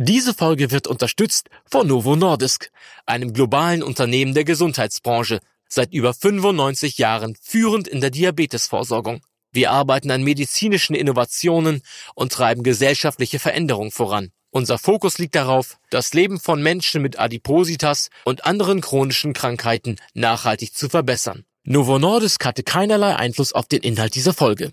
Diese Folge wird unterstützt von Novo Nordisk, einem globalen Unternehmen der Gesundheitsbranche, seit über 95 Jahren führend in der Diabetesvorsorgung. Wir arbeiten an medizinischen Innovationen und treiben gesellschaftliche Veränderungen voran. Unser Fokus liegt darauf, das Leben von Menschen mit Adipositas und anderen chronischen Krankheiten nachhaltig zu verbessern. Novo Nordisk hatte keinerlei Einfluss auf den Inhalt dieser Folge.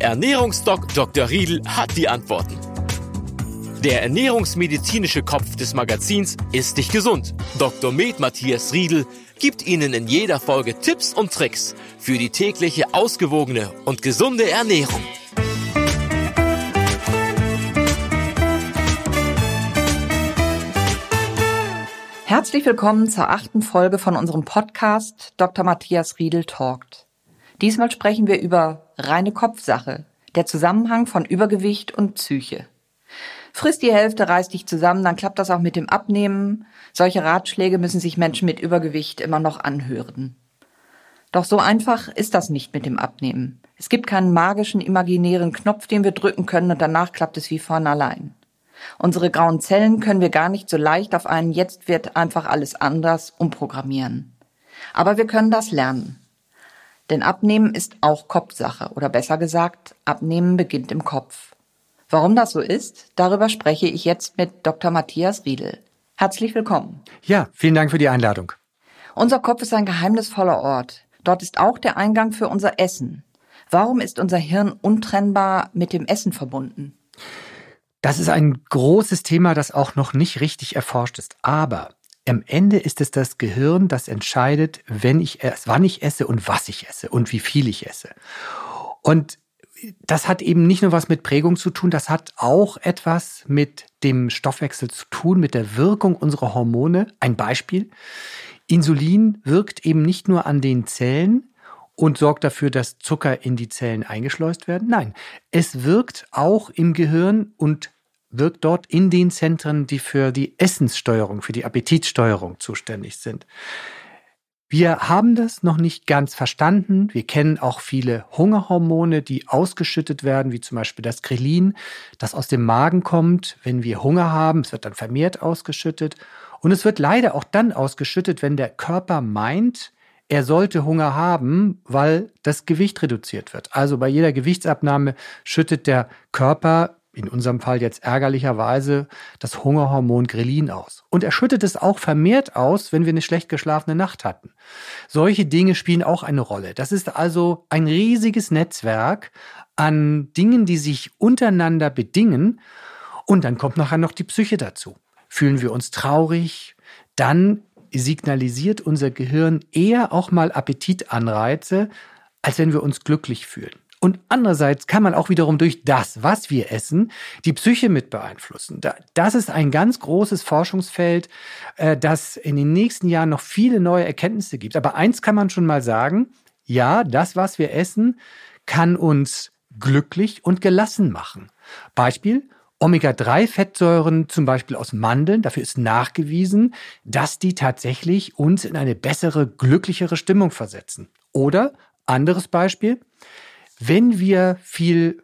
Ernährungsdoc Dr. Riedel hat die Antworten. Der ernährungsmedizinische Kopf des Magazins ist dich gesund. Dr. Med Matthias Riedel gibt Ihnen in jeder Folge Tipps und Tricks für die tägliche ausgewogene und gesunde Ernährung. Herzlich willkommen zur achten Folge von unserem Podcast Dr. Matthias Riedel Talkt. Diesmal sprechen wir über reine Kopfsache, der Zusammenhang von Übergewicht und Psyche. Frisst die Hälfte, reiß dich zusammen, dann klappt das auch mit dem Abnehmen. Solche Ratschläge müssen sich Menschen mit Übergewicht immer noch anhören. Doch so einfach ist das nicht mit dem Abnehmen. Es gibt keinen magischen, imaginären Knopf, den wir drücken können und danach klappt es wie von allein. Unsere grauen Zellen können wir gar nicht so leicht auf einen Jetzt wird einfach alles anders umprogrammieren. Aber wir können das lernen. Denn Abnehmen ist auch Kopfsache oder besser gesagt, Abnehmen beginnt im Kopf. Warum das so ist, darüber spreche ich jetzt mit Dr. Matthias Riedel. Herzlich willkommen. Ja, vielen Dank für die Einladung. Unser Kopf ist ein geheimnisvoller Ort. Dort ist auch der Eingang für unser Essen. Warum ist unser Hirn untrennbar mit dem Essen verbunden? Das ist ein großes Thema, das auch noch nicht richtig erforscht ist. Aber am Ende ist es das Gehirn, das entscheidet, wenn ich esse, wann ich esse und was ich esse und wie viel ich esse. Und das hat eben nicht nur was mit Prägung zu tun, das hat auch etwas mit dem Stoffwechsel zu tun, mit der Wirkung unserer Hormone. Ein Beispiel. Insulin wirkt eben nicht nur an den Zellen und sorgt dafür, dass Zucker in die Zellen eingeschleust werden. Nein, es wirkt auch im Gehirn und wirkt dort in den Zentren, die für die Essenssteuerung, für die Appetitsteuerung zuständig sind. Wir haben das noch nicht ganz verstanden. Wir kennen auch viele Hungerhormone, die ausgeschüttet werden, wie zum Beispiel das Grelin, das aus dem Magen kommt, wenn wir Hunger haben. Es wird dann vermehrt ausgeschüttet. Und es wird leider auch dann ausgeschüttet, wenn der Körper meint, er sollte Hunger haben, weil das Gewicht reduziert wird. Also bei jeder Gewichtsabnahme schüttet der Körper in unserem Fall jetzt ärgerlicherweise das Hungerhormon Grelin aus. Und er schüttet es auch vermehrt aus, wenn wir eine schlecht geschlafene Nacht hatten. Solche Dinge spielen auch eine Rolle. Das ist also ein riesiges Netzwerk an Dingen, die sich untereinander bedingen. Und dann kommt nachher noch die Psyche dazu. Fühlen wir uns traurig, dann signalisiert unser Gehirn eher auch mal Appetitanreize, als wenn wir uns glücklich fühlen. Und andererseits kann man auch wiederum durch das, was wir essen, die Psyche mit beeinflussen. Das ist ein ganz großes Forschungsfeld, äh, das in den nächsten Jahren noch viele neue Erkenntnisse gibt. Aber eins kann man schon mal sagen, ja, das, was wir essen, kann uns glücklich und gelassen machen. Beispiel, Omega-3-Fettsäuren, zum Beispiel aus Mandeln, dafür ist nachgewiesen, dass die tatsächlich uns in eine bessere, glücklichere Stimmung versetzen. Oder anderes Beispiel, wenn wir viel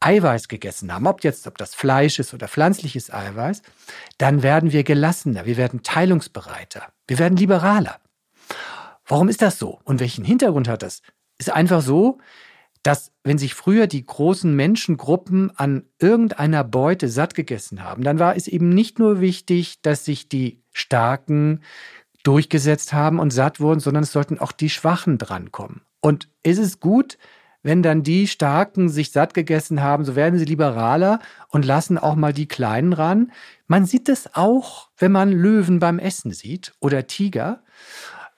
Eiweiß gegessen haben, ob jetzt, ob das Fleisch ist oder pflanzliches Eiweiß, dann werden wir gelassener, wir werden teilungsbereiter, wir werden liberaler. Warum ist das so? Und welchen Hintergrund hat das? Ist einfach so, dass wenn sich früher die großen Menschengruppen an irgendeiner Beute satt gegessen haben, dann war es eben nicht nur wichtig, dass sich die Starken durchgesetzt haben und satt wurden, sondern es sollten auch die Schwachen drankommen. Und ist es gut, wenn dann die Starken sich satt gegessen haben, so werden sie liberaler und lassen auch mal die Kleinen ran. Man sieht es auch, wenn man Löwen beim Essen sieht oder Tiger.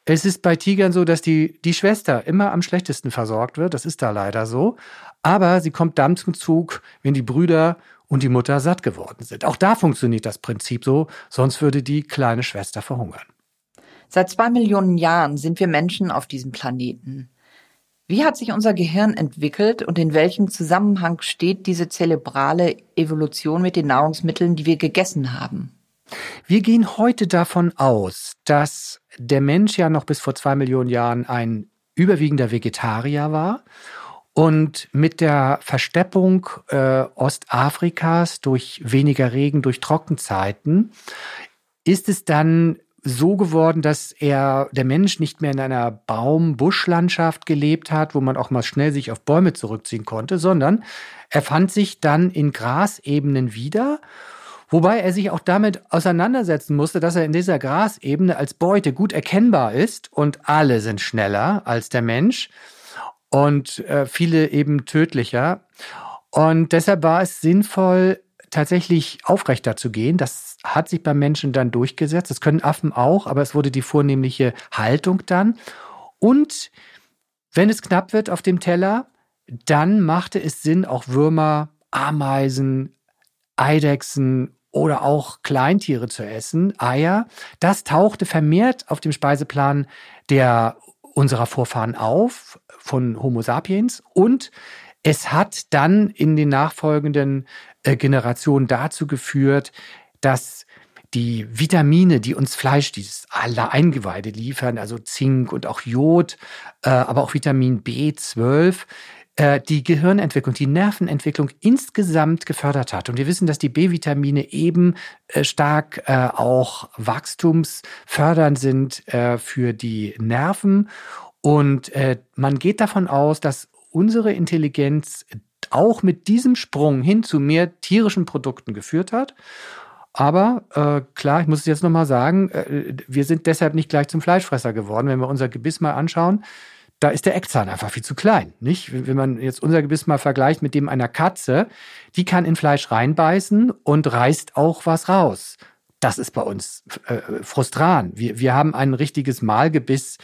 Es ist bei Tigern so, dass die, die Schwester immer am schlechtesten versorgt wird. Das ist da leider so. Aber sie kommt dann zum Zug, wenn die Brüder und die Mutter satt geworden sind. Auch da funktioniert das Prinzip so, sonst würde die kleine Schwester verhungern. Seit zwei Millionen Jahren sind wir Menschen auf diesem Planeten. Wie hat sich unser Gehirn entwickelt und in welchem Zusammenhang steht diese zerebrale Evolution mit den Nahrungsmitteln, die wir gegessen haben? Wir gehen heute davon aus, dass der Mensch ja noch bis vor zwei Millionen Jahren ein überwiegender Vegetarier war und mit der Versteppung äh, Ostafrikas durch weniger Regen, durch Trockenzeiten, ist es dann so geworden, dass er, der Mensch nicht mehr in einer Baum-Buschlandschaft gelebt hat, wo man auch mal schnell sich auf Bäume zurückziehen konnte, sondern er fand sich dann in Grasebenen wieder Wobei er sich auch damit auseinandersetzen musste, dass er in dieser Grasebene als Beute gut erkennbar ist und alle sind schneller als der Mensch und äh, viele eben tödlicher. Und deshalb war es sinnvoll, tatsächlich aufrechter zu gehen. Das hat sich beim Menschen dann durchgesetzt. Das können Affen auch, aber es wurde die vornehmliche Haltung dann. Und wenn es knapp wird auf dem Teller, dann machte es Sinn, auch Würmer, Ameisen, Eidechsen oder auch Kleintiere zu essen, Eier. Das tauchte vermehrt auf dem Speiseplan der unserer Vorfahren auf von Homo sapiens und es hat dann in den nachfolgenden äh, Generationen dazu geführt, dass die Vitamine, die uns Fleisch, dieses alle Eingeweide liefern, also Zink und auch Jod, äh, aber auch Vitamin B12, äh, die Gehirnentwicklung, die Nervenentwicklung insgesamt gefördert hat. Und wir wissen, dass die B-Vitamine eben äh, stark äh, auch wachstumsfördernd sind für die Nerven. Und man geht davon aus, dass unsere Intelligenz auch mit diesem Sprung hin zu mehr tierischen Produkten geführt hat. Aber äh, klar, ich muss es jetzt nochmal sagen, äh, wir sind deshalb nicht gleich zum Fleischfresser geworden. Wenn wir unser Gebiss mal anschauen, da ist der Eckzahn einfach viel zu klein. Nicht? Wenn man jetzt unser Gebiss mal vergleicht mit dem einer Katze, die kann in Fleisch reinbeißen und reißt auch was raus. Das ist bei uns äh, frustran. Wir, wir haben ein richtiges Mahlgebiss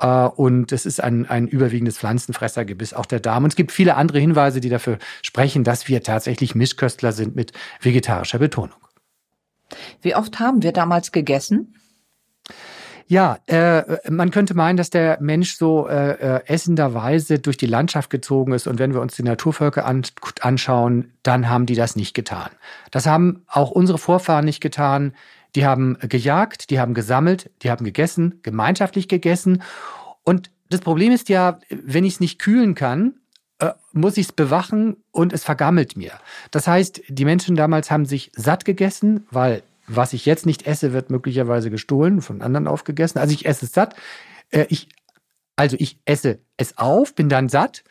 äh, und es ist ein, ein überwiegendes Pflanzenfressergebiss, auch der Darm. Und es gibt viele andere Hinweise, die dafür sprechen, dass wir tatsächlich Mischköstler sind mit vegetarischer Betonung. Wie oft haben wir damals gegessen? Ja, äh, man könnte meinen, dass der Mensch so äh, äh, essenderweise durch die Landschaft gezogen ist. Und wenn wir uns die Naturvölker an, anschauen, dann haben die das nicht getan. Das haben auch unsere Vorfahren nicht getan. Die haben gejagt, die haben gesammelt, die haben gegessen, gemeinschaftlich gegessen. Und das Problem ist ja, wenn ich es nicht kühlen kann, äh, muss ich es bewachen und es vergammelt mir. Das heißt, die Menschen damals haben sich satt gegessen, weil was ich jetzt nicht esse, wird möglicherweise gestohlen, von anderen aufgegessen. Also ich esse es satt. Äh, ich, also ich esse es auf, bin dann satt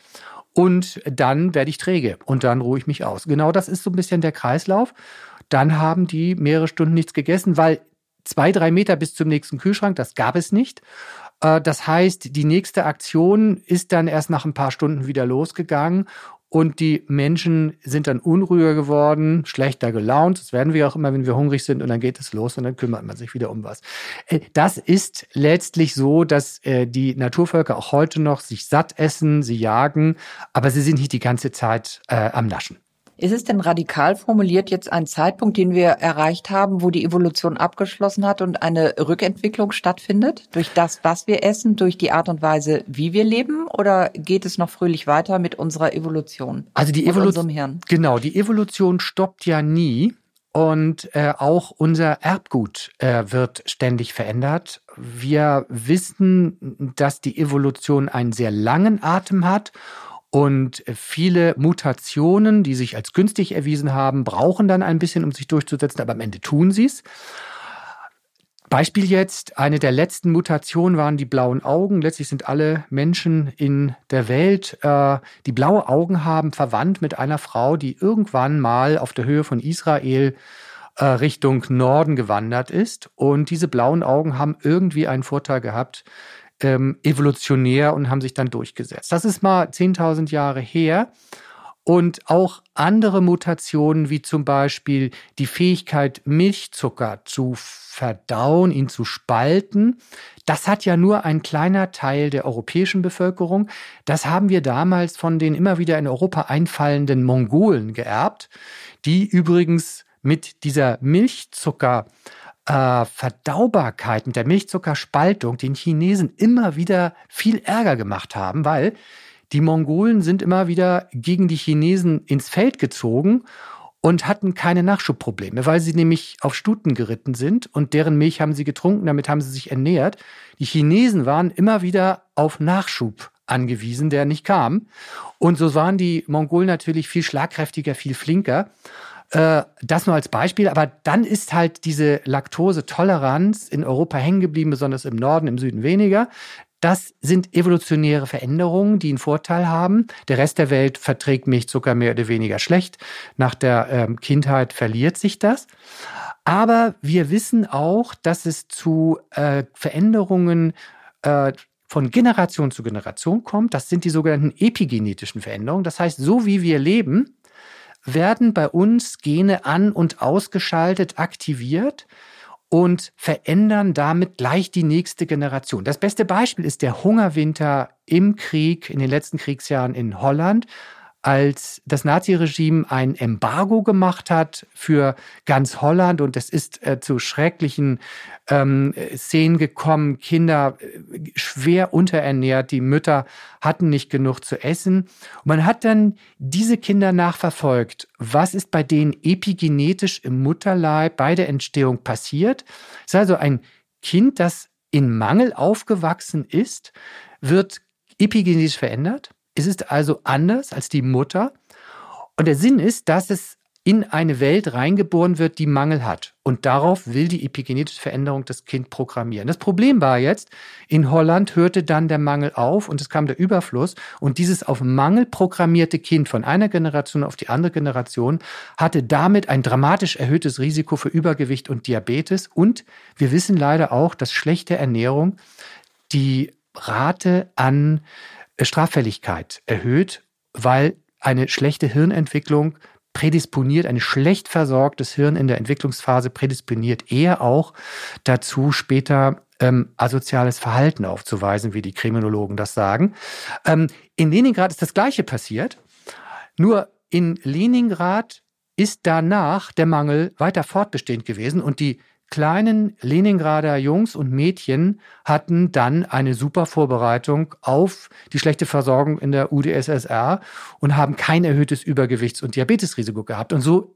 und dann werde ich träge und dann ruhe ich mich aus. Genau das ist so ein bisschen der Kreislauf. Dann haben die mehrere Stunden nichts gegessen, weil zwei, drei Meter bis zum nächsten Kühlschrank, das gab es nicht. Äh, das heißt, die nächste Aktion ist dann erst nach ein paar Stunden wieder losgegangen und die Menschen sind dann unruhiger geworden, schlechter gelaunt. Das werden wir auch immer, wenn wir hungrig sind und dann geht es los und dann kümmert man sich wieder um was. Äh, das ist letztlich so, dass äh, die Naturvölker auch heute noch sich satt essen, sie jagen, aber sie sind nicht die ganze Zeit äh, am Naschen. Ist es denn radikal formuliert jetzt ein Zeitpunkt, den wir erreicht haben, wo die Evolution abgeschlossen hat und eine Rückentwicklung stattfindet? Durch das, was wir essen, durch die Art und Weise, wie wir leben? Oder geht es noch fröhlich weiter mit unserer Evolution? Also die Evolution. Genau, die Evolution stoppt ja nie. Und äh, auch unser Erbgut äh, wird ständig verändert. Wir wissen, dass die Evolution einen sehr langen Atem hat und viele Mutationen, die sich als günstig erwiesen haben, brauchen dann ein bisschen, um sich durchzusetzen, aber am Ende tun sie es. Beispiel jetzt, eine der letzten Mutationen waren die blauen Augen. Letztlich sind alle Menschen in der Welt, äh, die blaue Augen haben, verwandt mit einer Frau, die irgendwann mal auf der Höhe von Israel äh, Richtung Norden gewandert ist. Und diese blauen Augen haben irgendwie einen Vorteil gehabt, ähm, evolutionär und haben sich dann durchgesetzt. Das ist mal 10.000 Jahre her. und auch andere Mutationen wie zum Beispiel die Fähigkeit, Milchzucker zu verdauen, ihn zu spalten. Das hat ja nur ein kleiner Teil der europäischen Bevölkerung. Das haben wir damals von den immer wieder in Europa einfallenden Mongolen geerbt, die übrigens mit dieser Milchzucker äh, Verdaubarkeit, mit der Milchzuckerspaltung den Chinesen immer wieder viel Ärger gemacht haben, weil die Mongolen sind immer wieder gegen die Chinesen ins Feld gezogen und hatten keine Nachschubprobleme, weil sie nämlich auf Stuten geritten sind und deren Milch haben sie getrunken, damit haben sie sich ernährt. Die Chinesen waren immer wieder auf Nachschub angewiesen, der nicht kam. Und so waren die Mongolen natürlich viel schlagkräftiger, viel flinker. Äh, das nur als Beispiel, aber dann ist halt diese Laktosetoleranz in Europa hängen geblieben, besonders im Norden, im Süden weniger. Das sind evolutionäre Veränderungen, die einen Vorteil haben. Der Rest der Welt verträgt Milchzucker mehr oder weniger schlecht. Nach der ähm, Kindheit verliert sich das. Aber wir wissen auch, dass es zu äh, Veränderungen äh, von Generation zu Generation kommt. Das sind die sogenannten epigenetischen Veränderungen. Das heißt, so wie wir leben, werden bei uns Gene an- und ausgeschaltet, aktiviert und verändern damit gleich die nächste Generation. Das beste Beispiel ist der Hungerwinter im Krieg in den letzten Kriegsjahren in Holland als das Naziregime ein Embargo gemacht hat für ganz Holland und es ist äh, zu schrecklichen ähm, Szenen gekommen, Kinder äh, schwer unterernährt, die Mütter hatten nicht genug zu essen. Und man hat dann diese Kinder nachverfolgt. Was ist bei denen epigenetisch im Mutterleib bei der Entstehung passiert? Es ist also ein Kind, das in Mangel aufgewachsen ist, wird epigenetisch verändert es ist also anders als die Mutter. Und der Sinn ist, dass es in eine Welt reingeboren wird, die Mangel hat. Und darauf will die epigenetische Veränderung das Kind programmieren. Das Problem war jetzt, in Holland hörte dann der Mangel auf und es kam der Überfluss. Und dieses auf Mangel programmierte Kind von einer Generation auf die andere Generation hatte damit ein dramatisch erhöhtes Risiko für Übergewicht und Diabetes. Und wir wissen leider auch, dass schlechte Ernährung die Rate an Straffälligkeit erhöht, weil eine schlechte Hirnentwicklung prädisponiert, ein schlecht versorgtes Hirn in der Entwicklungsphase prädisponiert eher auch dazu, später ähm, asoziales Verhalten aufzuweisen, wie die Kriminologen das sagen. Ähm, in Leningrad ist das Gleiche passiert, nur in Leningrad ist danach der Mangel weiter fortbestehend gewesen und die kleinen Leningrader Jungs und Mädchen hatten dann eine super Vorbereitung auf die schlechte Versorgung in der UdSSR und haben kein erhöhtes Übergewichts- und Diabetesrisiko gehabt. Und so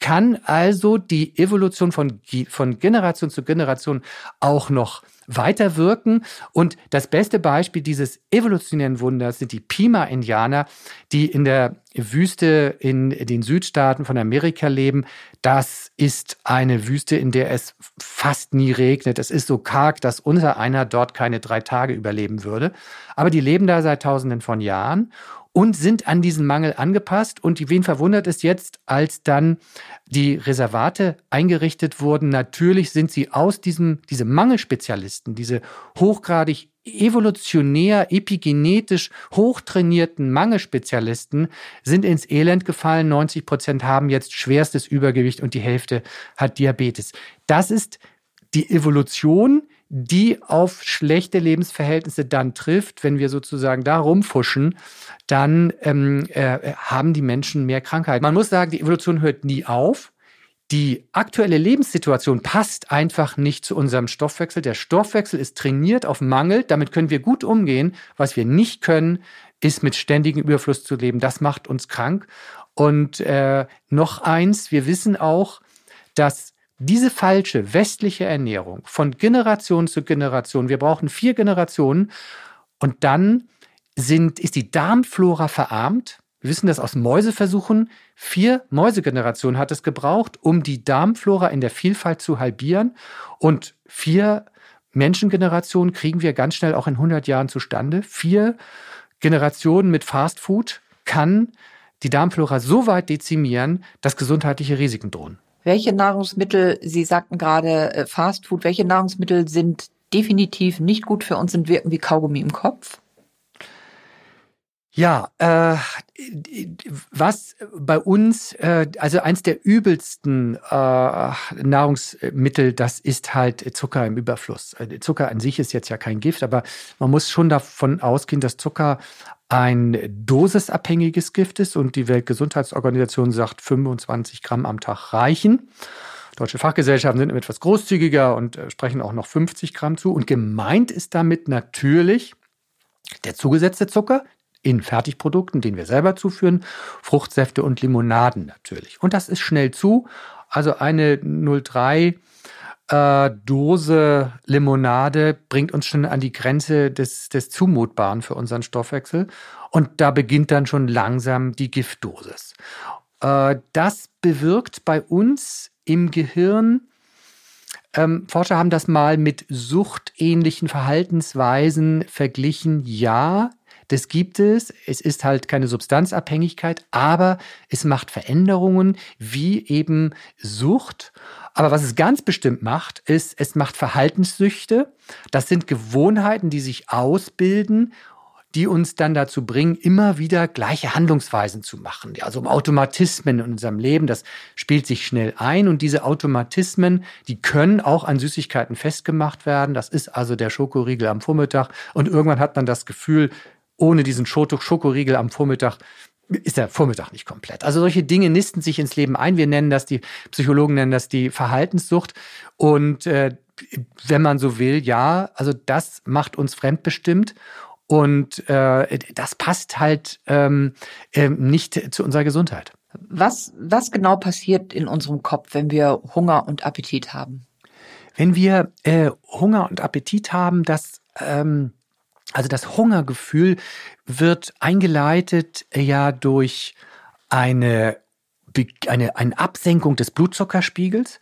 kann also die Evolution von, von Generation zu Generation auch noch weiterwirken. Und das beste Beispiel dieses evolutionären Wunders sind die Pima-Indianer, die in der Wüste in den Südstaaten von Amerika leben. Das ist eine Wüste, in der es fast nie regnet. Es ist so karg, dass unser einer dort keine drei Tage überleben würde. Aber die leben da seit Tausenden von Jahren und sind an diesen Mangel angepasst. Und wen verwundert es jetzt, als dann die Reservate eingerichtet wurden? Natürlich sind sie aus diesem, diese Mangelspezialisten, diese hochgradig evolutionär, epigenetisch hochtrainierten Mangelspezialisten sind ins Elend gefallen. 90 Prozent haben jetzt schwerstes Übergewicht und die Hälfte hat Diabetes. Das ist die Evolution, die auf schlechte Lebensverhältnisse dann trifft, wenn wir sozusagen da rumfuschen, dann ähm, äh, haben die Menschen mehr Krankheiten. Man muss sagen, die Evolution hört nie auf. Die aktuelle Lebenssituation passt einfach nicht zu unserem Stoffwechsel. Der Stoffwechsel ist trainiert auf Mangel. Damit können wir gut umgehen. Was wir nicht können, ist mit ständigem Überfluss zu leben. Das macht uns krank. Und äh, noch eins, wir wissen auch, dass diese falsche westliche Ernährung von Generation zu Generation, wir brauchen vier Generationen und dann sind, ist die Darmflora verarmt. Wir wissen das aus Mäuseversuchen. Vier Mäusegenerationen hat es gebraucht, um die Darmflora in der Vielfalt zu halbieren. Und vier Menschengenerationen kriegen wir ganz schnell auch in 100 Jahren zustande. Vier Generationen mit Fastfood kann die Darmflora so weit dezimieren, dass gesundheitliche Risiken drohen. Welche Nahrungsmittel, Sie sagten gerade äh, Fast Food, welche Nahrungsmittel sind definitiv nicht gut für uns und wirken wie Kaugummi im Kopf? Ja, äh, was bei uns, äh, also eins der übelsten äh, Nahrungsmittel, das ist halt Zucker im Überfluss. Äh, Zucker an sich ist jetzt ja kein Gift, aber man muss schon davon ausgehen, dass Zucker ein dosisabhängiges Gift ist und die Weltgesundheitsorganisation sagt, 25 Gramm am Tag reichen. Deutsche Fachgesellschaften sind etwas großzügiger und äh, sprechen auch noch 50 Gramm zu. Und gemeint ist damit natürlich der zugesetzte Zucker, in Fertigprodukten, den wir selber zuführen, Fruchtsäfte und Limonaden natürlich. Und das ist schnell zu. Also eine 03 äh, Dose Limonade bringt uns schon an die Grenze des, des Zumutbaren für unseren Stoffwechsel. Und da beginnt dann schon langsam die Giftdosis. Äh, das bewirkt bei uns im Gehirn ähm, Forscher haben das mal mit suchtähnlichen Verhaltensweisen verglichen. Ja, das gibt es. Es ist halt keine Substanzabhängigkeit, aber es macht Veränderungen wie eben Sucht. Aber was es ganz bestimmt macht, ist, es macht Verhaltenssüchte. Das sind Gewohnheiten, die sich ausbilden die uns dann dazu bringen, immer wieder gleiche Handlungsweisen zu machen. Also um Automatismen in unserem Leben, das spielt sich schnell ein und diese Automatismen, die können auch an Süßigkeiten festgemacht werden. Das ist also der Schokoriegel am Vormittag und irgendwann hat man das Gefühl, ohne diesen Schokoriegel am Vormittag ist der Vormittag nicht komplett. Also solche Dinge nisten sich ins Leben ein. Wir nennen das, die Psychologen nennen das die Verhaltenssucht. Und äh, wenn man so will, ja, also das macht uns fremdbestimmt. Und äh, das passt halt ähm, äh, nicht zu unserer Gesundheit. Was, was genau passiert in unserem Kopf, wenn wir Hunger und Appetit haben? Wenn wir äh, Hunger und Appetit haben, das ähm, also das Hungergefühl wird eingeleitet äh, ja durch eine, eine, eine Absenkung des Blutzuckerspiegels.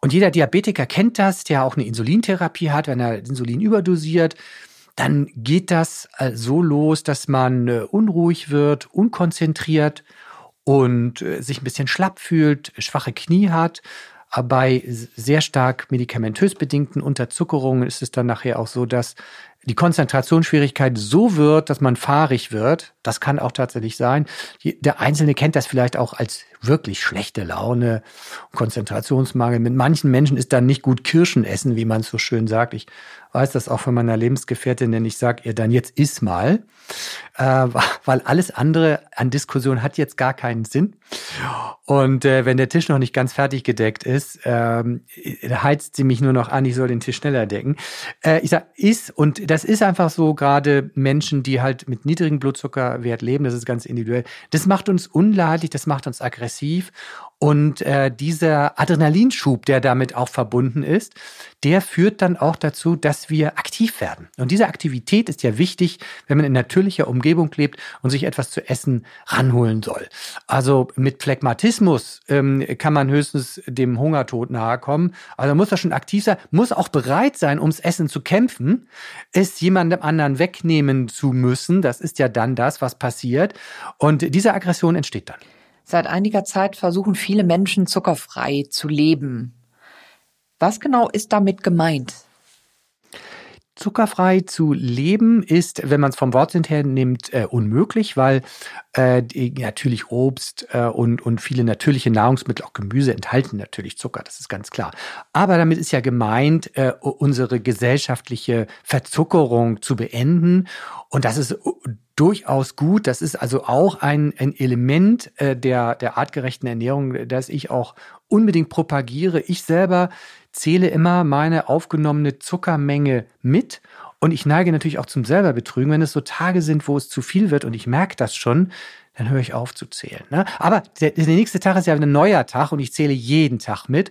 Und jeder Diabetiker kennt das, der auch eine Insulintherapie hat, wenn er Insulin überdosiert, dann geht das äh, so los, dass man äh, unruhig wird, unkonzentriert und sich ein bisschen schlapp fühlt, schwache Knie hat. Bei sehr stark medikamentös bedingten Unterzuckerungen ist es dann nachher auch so, dass die Konzentrationsschwierigkeit so wird, dass man fahrig wird, das kann auch tatsächlich sein. Der Einzelne kennt das vielleicht auch als wirklich schlechte Laune, Konzentrationsmangel. Mit manchen Menschen ist dann nicht gut Kirschen essen, wie man es so schön sagt. Ich weiß das auch von meiner Lebensgefährtin, denn ich sage ihr dann jetzt iss mal, äh, weil alles andere an Diskussion hat jetzt gar keinen Sinn. Und äh, wenn der Tisch noch nicht ganz fertig gedeckt ist, ähm, heizt sie mich nur noch an, ich soll den Tisch schneller decken. Äh, ich sage iss und das ist einfach so gerade Menschen, die halt mit niedrigem Blutzuckerwert leben, das ist ganz individuell. Das macht uns unleidlich, das macht uns aggressiv und äh, dieser Adrenalinschub, der damit auch verbunden ist, der führt dann auch dazu, dass wir aktiv werden. Und diese Aktivität ist ja wichtig, wenn man in natürlicher Umgebung lebt und sich etwas zu essen ranholen soll. Also mit Phlegmatismus ähm, kann man höchstens dem Hungertod nahe kommen. Also muss er schon aktiv sein, muss auch bereit sein, ums Essen zu kämpfen, es jemandem anderen wegnehmen zu müssen. Das ist ja dann das, was passiert. Und diese Aggression entsteht dann. Seit einiger Zeit versuchen viele Menschen zuckerfrei zu leben. Was genau ist damit gemeint? Zuckerfrei zu leben ist, wenn man es vom Wortsinn her nimmt, äh, unmöglich, weil äh, natürlich Obst äh, und, und viele natürliche Nahrungsmittel, auch Gemüse, enthalten natürlich Zucker, das ist ganz klar. Aber damit ist ja gemeint, äh, unsere gesellschaftliche Verzuckerung zu beenden. Und das ist durchaus gut. Das ist also auch ein, ein Element äh, der, der artgerechten Ernährung, das ich auch unbedingt propagiere. Ich selber zähle immer meine aufgenommene Zuckermenge mit und ich neige natürlich auch zum selberbetrügen, wenn es so Tage sind, wo es zu viel wird und ich merke das schon, dann höre ich auf zu zählen. Ne? Aber der, der nächste Tag ist ja ein neuer Tag und ich zähle jeden Tag mit.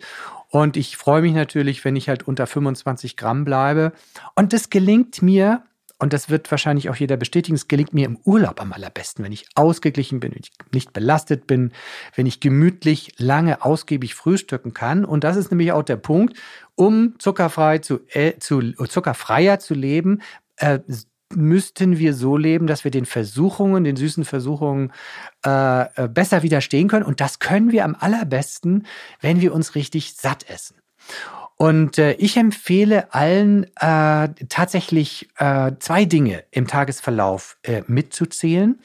Und ich freue mich natürlich, wenn ich halt unter 25 Gramm bleibe. Und das gelingt mir und das wird wahrscheinlich auch jeder bestätigen, es gelingt mir im Urlaub am allerbesten, wenn ich ausgeglichen bin, wenn ich nicht belastet bin, wenn ich gemütlich lange ausgiebig frühstücken kann. Und das ist nämlich auch der Punkt, um zuckerfrei zu, äh, zu zuckerfreier zu leben, äh, müssten wir so leben, dass wir den Versuchungen, den süßen Versuchungen äh, äh besser widerstehen können. Und das können wir am allerbesten, wenn wir uns richtig satt essen. Und äh, ich empfehle allen äh, tatsächlich äh, zwei Dinge im Tagesverlauf äh, mitzuzählen.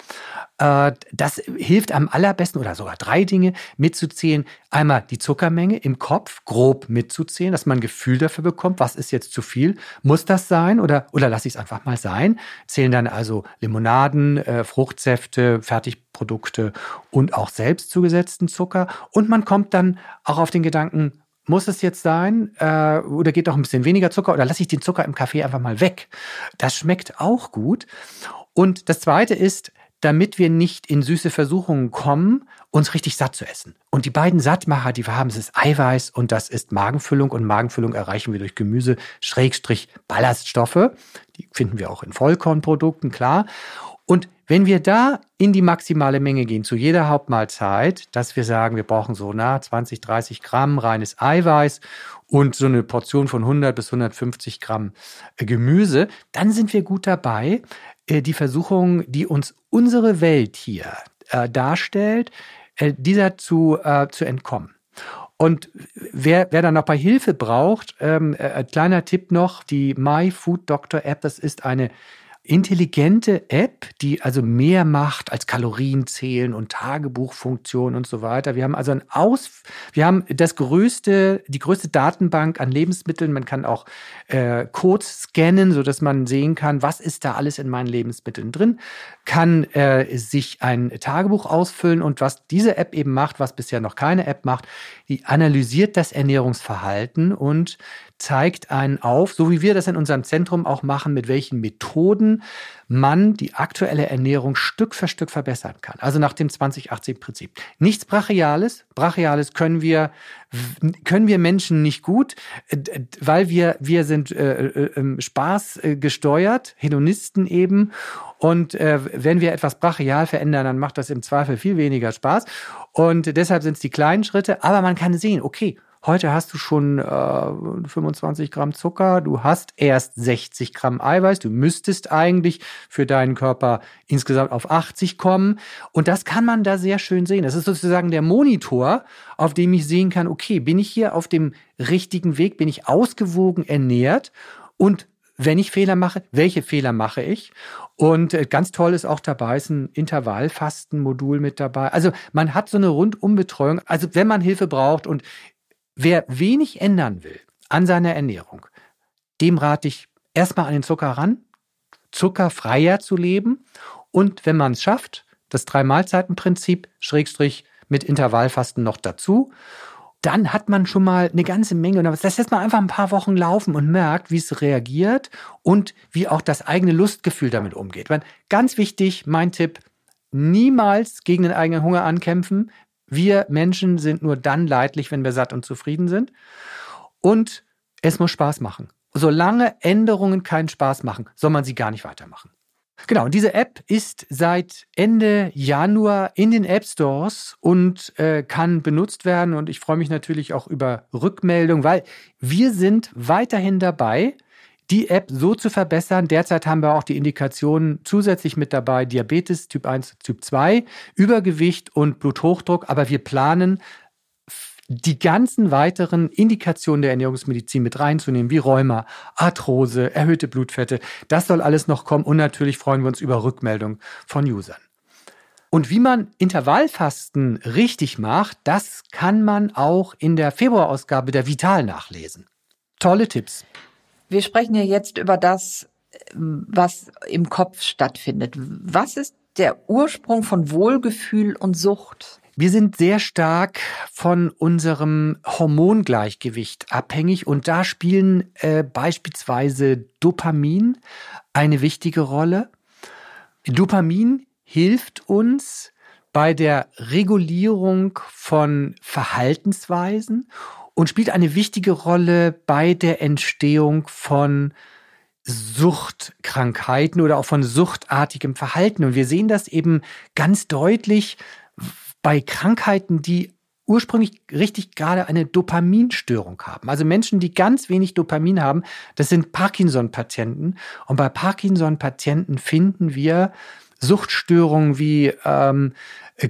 Äh, das hilft am allerbesten oder sogar drei Dinge mitzuzählen. Einmal die Zuckermenge im Kopf grob mitzuzählen, dass man ein Gefühl dafür bekommt, was ist jetzt zu viel. Muss das sein oder, oder lasse ich es einfach mal sein? Zählen dann also Limonaden, äh, Fruchtsäfte, Fertigprodukte und auch selbst zugesetzten Zucker. Und man kommt dann auch auf den Gedanken, muss es jetzt sein? Äh, oder geht auch ein bisschen weniger Zucker? Oder lasse ich den Zucker im Kaffee einfach mal weg? Das schmeckt auch gut. Und das Zweite ist, damit wir nicht in süße Versuchungen kommen, uns richtig satt zu essen. Und die beiden Sattmacher, die wir haben, das ist Eiweiß und das ist Magenfüllung. Und Magenfüllung erreichen wir durch Gemüse, Schrägstrich Ballaststoffe. Die finden wir auch in Vollkornprodukten, klar. Und wenn wir da in die maximale Menge gehen, zu jeder Hauptmahlzeit, dass wir sagen, wir brauchen so nah 20, 30 Gramm reines Eiweiß und so eine Portion von 100 bis 150 Gramm äh, Gemüse, dann sind wir gut dabei, äh, die Versuchung, die uns unsere Welt hier äh, darstellt, dieser zu, zu entkommen. Und wer, wer dann noch bei Hilfe braucht, ähm, äh, kleiner Tipp noch, die My Food Doctor App, das ist eine intelligente App, die also mehr macht als Kalorien zählen und Tagebuchfunktion und so weiter. Wir haben also ein Aus, wir haben das größte, die größte Datenbank an Lebensmitteln. Man kann auch äh, Codes scannen, so dass man sehen kann, was ist da alles in meinen Lebensmitteln drin. Kann äh, sich ein Tagebuch ausfüllen und was diese App eben macht, was bisher noch keine App macht, die analysiert das Ernährungsverhalten und zeigt einen auf, so wie wir das in unserem Zentrum auch machen, mit welchen Methoden man die aktuelle Ernährung Stück für Stück verbessern kann. Also nach dem 2080-Prinzip. Nichts Brachiales. Brachiales können wir, können wir Menschen nicht gut, weil wir, wir sind äh, äh, ähm, Spaß äh, gesteuert, Hedonisten eben. Und äh, wenn wir etwas brachial verändern, dann macht das im Zweifel viel weniger Spaß. Und deshalb sind es die kleinen Schritte. Aber man kann sehen, okay, Heute hast du schon äh, 25 Gramm Zucker, du hast erst 60 Gramm Eiweiß, du müsstest eigentlich für deinen Körper insgesamt auf 80 kommen. Und das kann man da sehr schön sehen. Das ist sozusagen der Monitor, auf dem ich sehen kann, okay, bin ich hier auf dem richtigen Weg, bin ich ausgewogen ernährt und wenn ich Fehler mache, welche Fehler mache ich? Und äh, ganz toll ist auch dabei, ist ein Intervallfastenmodul mit dabei. Also man hat so eine Rundumbetreuung. Also wenn man Hilfe braucht und Wer wenig ändern will an seiner Ernährung, dem rate ich erstmal an den Zucker ran, zuckerfreier zu leben und wenn man es schafft, das Drei-Mahlzeiten-Prinzip, Schrägstrich mit Intervallfasten noch dazu, dann hat man schon mal eine ganze Menge. Und das lässt man einfach ein paar Wochen laufen und merkt, wie es reagiert und wie auch das eigene Lustgefühl damit umgeht. Ganz wichtig, mein Tipp, niemals gegen den eigenen Hunger ankämpfen. Wir Menschen sind nur dann leidlich, wenn wir satt und zufrieden sind. Und es muss Spaß machen. Solange Änderungen keinen Spaß machen, soll man sie gar nicht weitermachen. Genau, diese App ist seit Ende Januar in den App Stores und äh, kann benutzt werden. Und ich freue mich natürlich auch über Rückmeldungen, weil wir sind weiterhin dabei, die App so zu verbessern. Derzeit haben wir auch die Indikationen zusätzlich mit dabei, Diabetes Typ 1, Typ 2, Übergewicht und Bluthochdruck. Aber wir planen, die ganzen weiteren Indikationen der Ernährungsmedizin mit reinzunehmen, wie Rheuma, Arthrose, erhöhte Blutfette. Das soll alles noch kommen und natürlich freuen wir uns über Rückmeldungen von Usern. Und wie man Intervallfasten richtig macht, das kann man auch in der Februarausgabe der Vital nachlesen. Tolle Tipps. Wir sprechen ja jetzt über das, was im Kopf stattfindet. Was ist der Ursprung von Wohlgefühl und Sucht? Wir sind sehr stark von unserem Hormongleichgewicht abhängig und da spielen äh, beispielsweise Dopamin eine wichtige Rolle. Dopamin hilft uns bei der Regulierung von Verhaltensweisen und spielt eine wichtige Rolle bei der Entstehung von Suchtkrankheiten oder auch von suchtartigem Verhalten. Und wir sehen das eben ganz deutlich bei Krankheiten, die ursprünglich richtig gerade eine Dopaminstörung haben. Also Menschen, die ganz wenig Dopamin haben, das sind Parkinson-Patienten. Und bei Parkinson-Patienten finden wir Suchtstörungen wie ähm,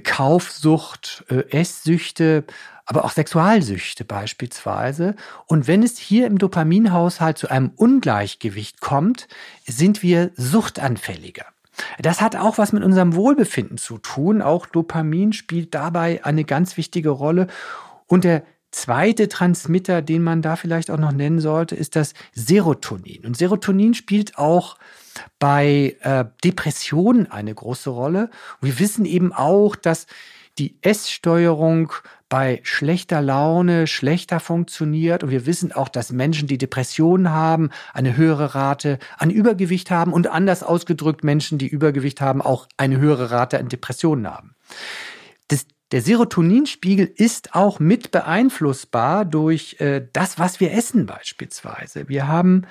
Kaufsucht, äh, Esssüchte, aber auch Sexualsüchte beispielsweise. Und wenn es hier im Dopaminhaushalt zu einem Ungleichgewicht kommt, sind wir suchtanfälliger. Das hat auch was mit unserem Wohlbefinden zu tun. Auch Dopamin spielt dabei eine ganz wichtige Rolle. Und der zweite Transmitter, den man da vielleicht auch noch nennen sollte, ist das Serotonin. Und Serotonin spielt auch bei äh, Depressionen eine große Rolle. Wir wissen eben auch, dass die Esssteuerung bei schlechter Laune schlechter funktioniert. Und wir wissen auch, dass Menschen, die Depressionen haben, eine höhere Rate an Übergewicht haben und anders ausgedrückt Menschen, die Übergewicht haben, auch eine höhere Rate an Depressionen haben. Das, der Serotoninspiegel ist auch mit beeinflussbar durch äh, das, was wir essen beispielsweise. Wir haben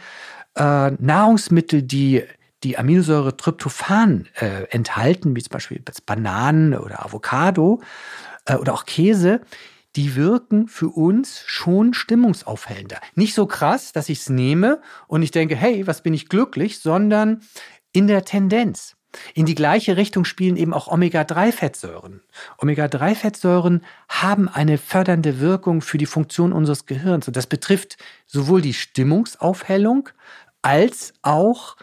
äh, Nahrungsmittel, die die Aminosäure Tryptophan äh, enthalten, wie zum Beispiel Bananen oder Avocado äh, oder auch Käse, die wirken für uns schon stimmungsaufhellender. Nicht so krass, dass ich es nehme und ich denke, hey, was bin ich glücklich, sondern in der Tendenz. In die gleiche Richtung spielen eben auch Omega-3-Fettsäuren. Omega-3-Fettsäuren haben eine fördernde Wirkung für die Funktion unseres Gehirns. Und das betrifft sowohl die Stimmungsaufhellung als auch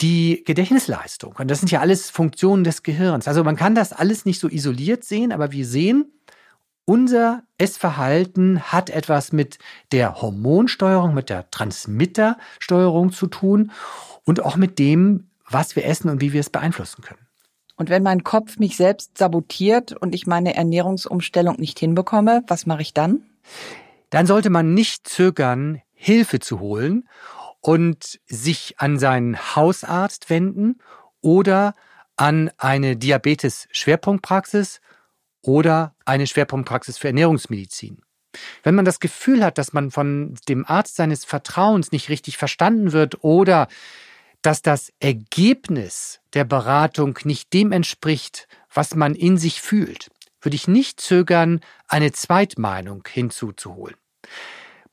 die Gedächtnisleistung. Und das sind ja alles Funktionen des Gehirns. Also man kann das alles nicht so isoliert sehen, aber wir sehen, unser Essverhalten hat etwas mit der Hormonsteuerung, mit der Transmittersteuerung zu tun und auch mit dem, was wir essen und wie wir es beeinflussen können. Und wenn mein Kopf mich selbst sabotiert und ich meine Ernährungsumstellung nicht hinbekomme, was mache ich dann? Dann sollte man nicht zögern, Hilfe zu holen und sich an seinen Hausarzt wenden oder an eine Diabetes-Schwerpunktpraxis oder eine Schwerpunktpraxis für Ernährungsmedizin. Wenn man das Gefühl hat, dass man von dem Arzt seines Vertrauens nicht richtig verstanden wird oder dass das Ergebnis der Beratung nicht dem entspricht, was man in sich fühlt, würde ich nicht zögern, eine Zweitmeinung hinzuzuholen.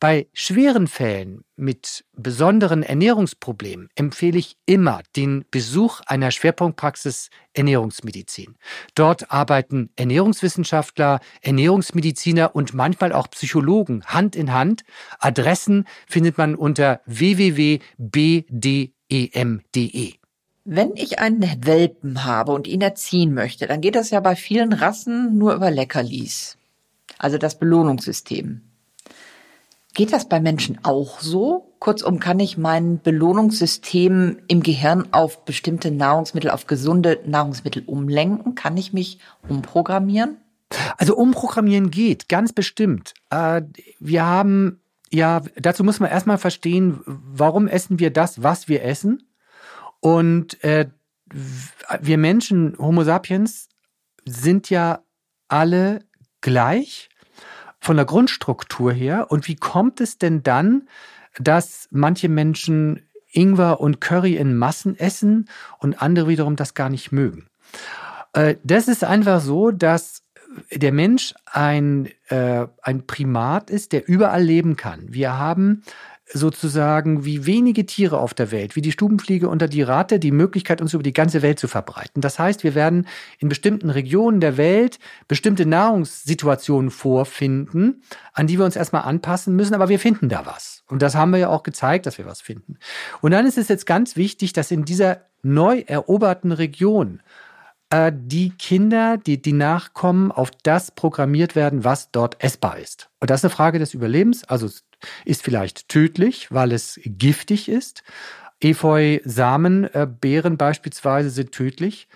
Bei schweren Fällen mit besonderen Ernährungsproblemen empfehle ich immer den Besuch einer Schwerpunktpraxis Ernährungsmedizin. Dort arbeiten Ernährungswissenschaftler, Ernährungsmediziner und manchmal auch Psychologen Hand in Hand. Adressen findet man unter www.bdem.de. Wenn ich einen Welpen habe und ihn erziehen möchte, dann geht das ja bei vielen Rassen nur über Leckerlis. Also das Belohnungssystem. Geht das bei Menschen auch so? Kurzum, kann ich mein Belohnungssystem im Gehirn auf bestimmte Nahrungsmittel, auf gesunde Nahrungsmittel umlenken? Kann ich mich umprogrammieren? Also umprogrammieren geht, ganz bestimmt. Äh, wir haben, ja, dazu muss man erstmal verstehen, warum essen wir das, was wir essen. Und äh, wir Menschen, Homo sapiens, sind ja alle gleich von der Grundstruktur her. Und wie kommt es denn dann, dass manche Menschen Ingwer und Curry in Massen essen und andere wiederum das gar nicht mögen? Äh, das ist einfach so, dass der Mensch ein, äh, ein Primat ist, der überall leben kann. Wir haben sozusagen wie wenige Tiere auf der Welt, wie die Stubenfliege unter die Ratte, die Möglichkeit, uns über die ganze Welt zu verbreiten. Das heißt, wir werden in bestimmten Regionen der Welt bestimmte Nahrungssituationen vorfinden, an die wir uns erstmal anpassen müssen, aber wir finden da was. Und das haben wir ja auch gezeigt, dass wir was finden. Und dann ist es jetzt ganz wichtig, dass in dieser neu eroberten Region äh, die Kinder, die, die Nachkommen, auf das programmiert werden, was dort essbar ist. Und das ist eine Frage des Überlebens. Also ist vielleicht tödlich, weil es giftig ist. Efeu-Samenbeeren beispielsweise sind tödlich.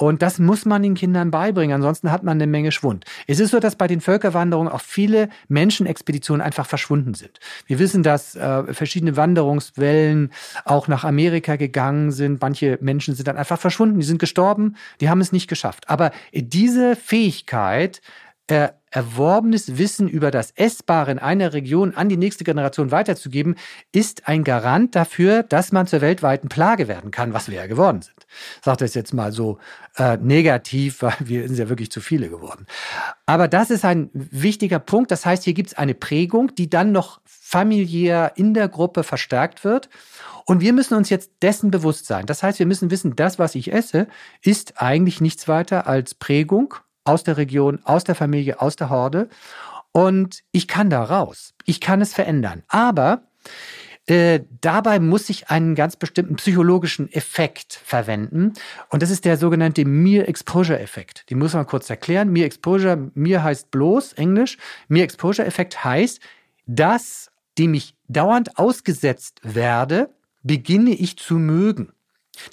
Und das muss man den Kindern beibringen, ansonsten hat man eine Menge Schwund. Es ist so, dass bei den Völkerwanderungen auch viele Menschenexpeditionen einfach verschwunden sind. Wir wissen, dass äh, verschiedene Wanderungswellen auch nach Amerika gegangen sind. Manche Menschen sind dann einfach verschwunden, die sind gestorben, die haben es nicht geschafft. Aber diese Fähigkeit, äh, erworbenes Wissen über das Essbare in einer Region an die nächste Generation weiterzugeben, ist ein Garant dafür, dass man zur weltweiten Plage werden kann, was wir ja geworden sind. Ich sage das jetzt mal so äh, negativ, weil wir sind ja wirklich zu viele geworden. Aber das ist ein wichtiger Punkt. Das heißt, hier gibt es eine Prägung, die dann noch familiär in der Gruppe verstärkt wird. Und wir müssen uns jetzt dessen bewusst sein. Das heißt, wir müssen wissen, das, was ich esse, ist eigentlich nichts weiter als Prägung aus der Region, aus der Familie, aus der Horde. und ich kann da raus. Ich kann es verändern. Aber äh, dabei muss ich einen ganz bestimmten psychologischen Effekt verwenden. Und das ist der sogenannte Mere Exposure Effekt. Den muss man kurz erklären. Mere Exposure, Mere heißt bloß Englisch. Mere Exposure Effekt heißt, dass dem ich dauernd ausgesetzt werde, beginne ich zu mögen.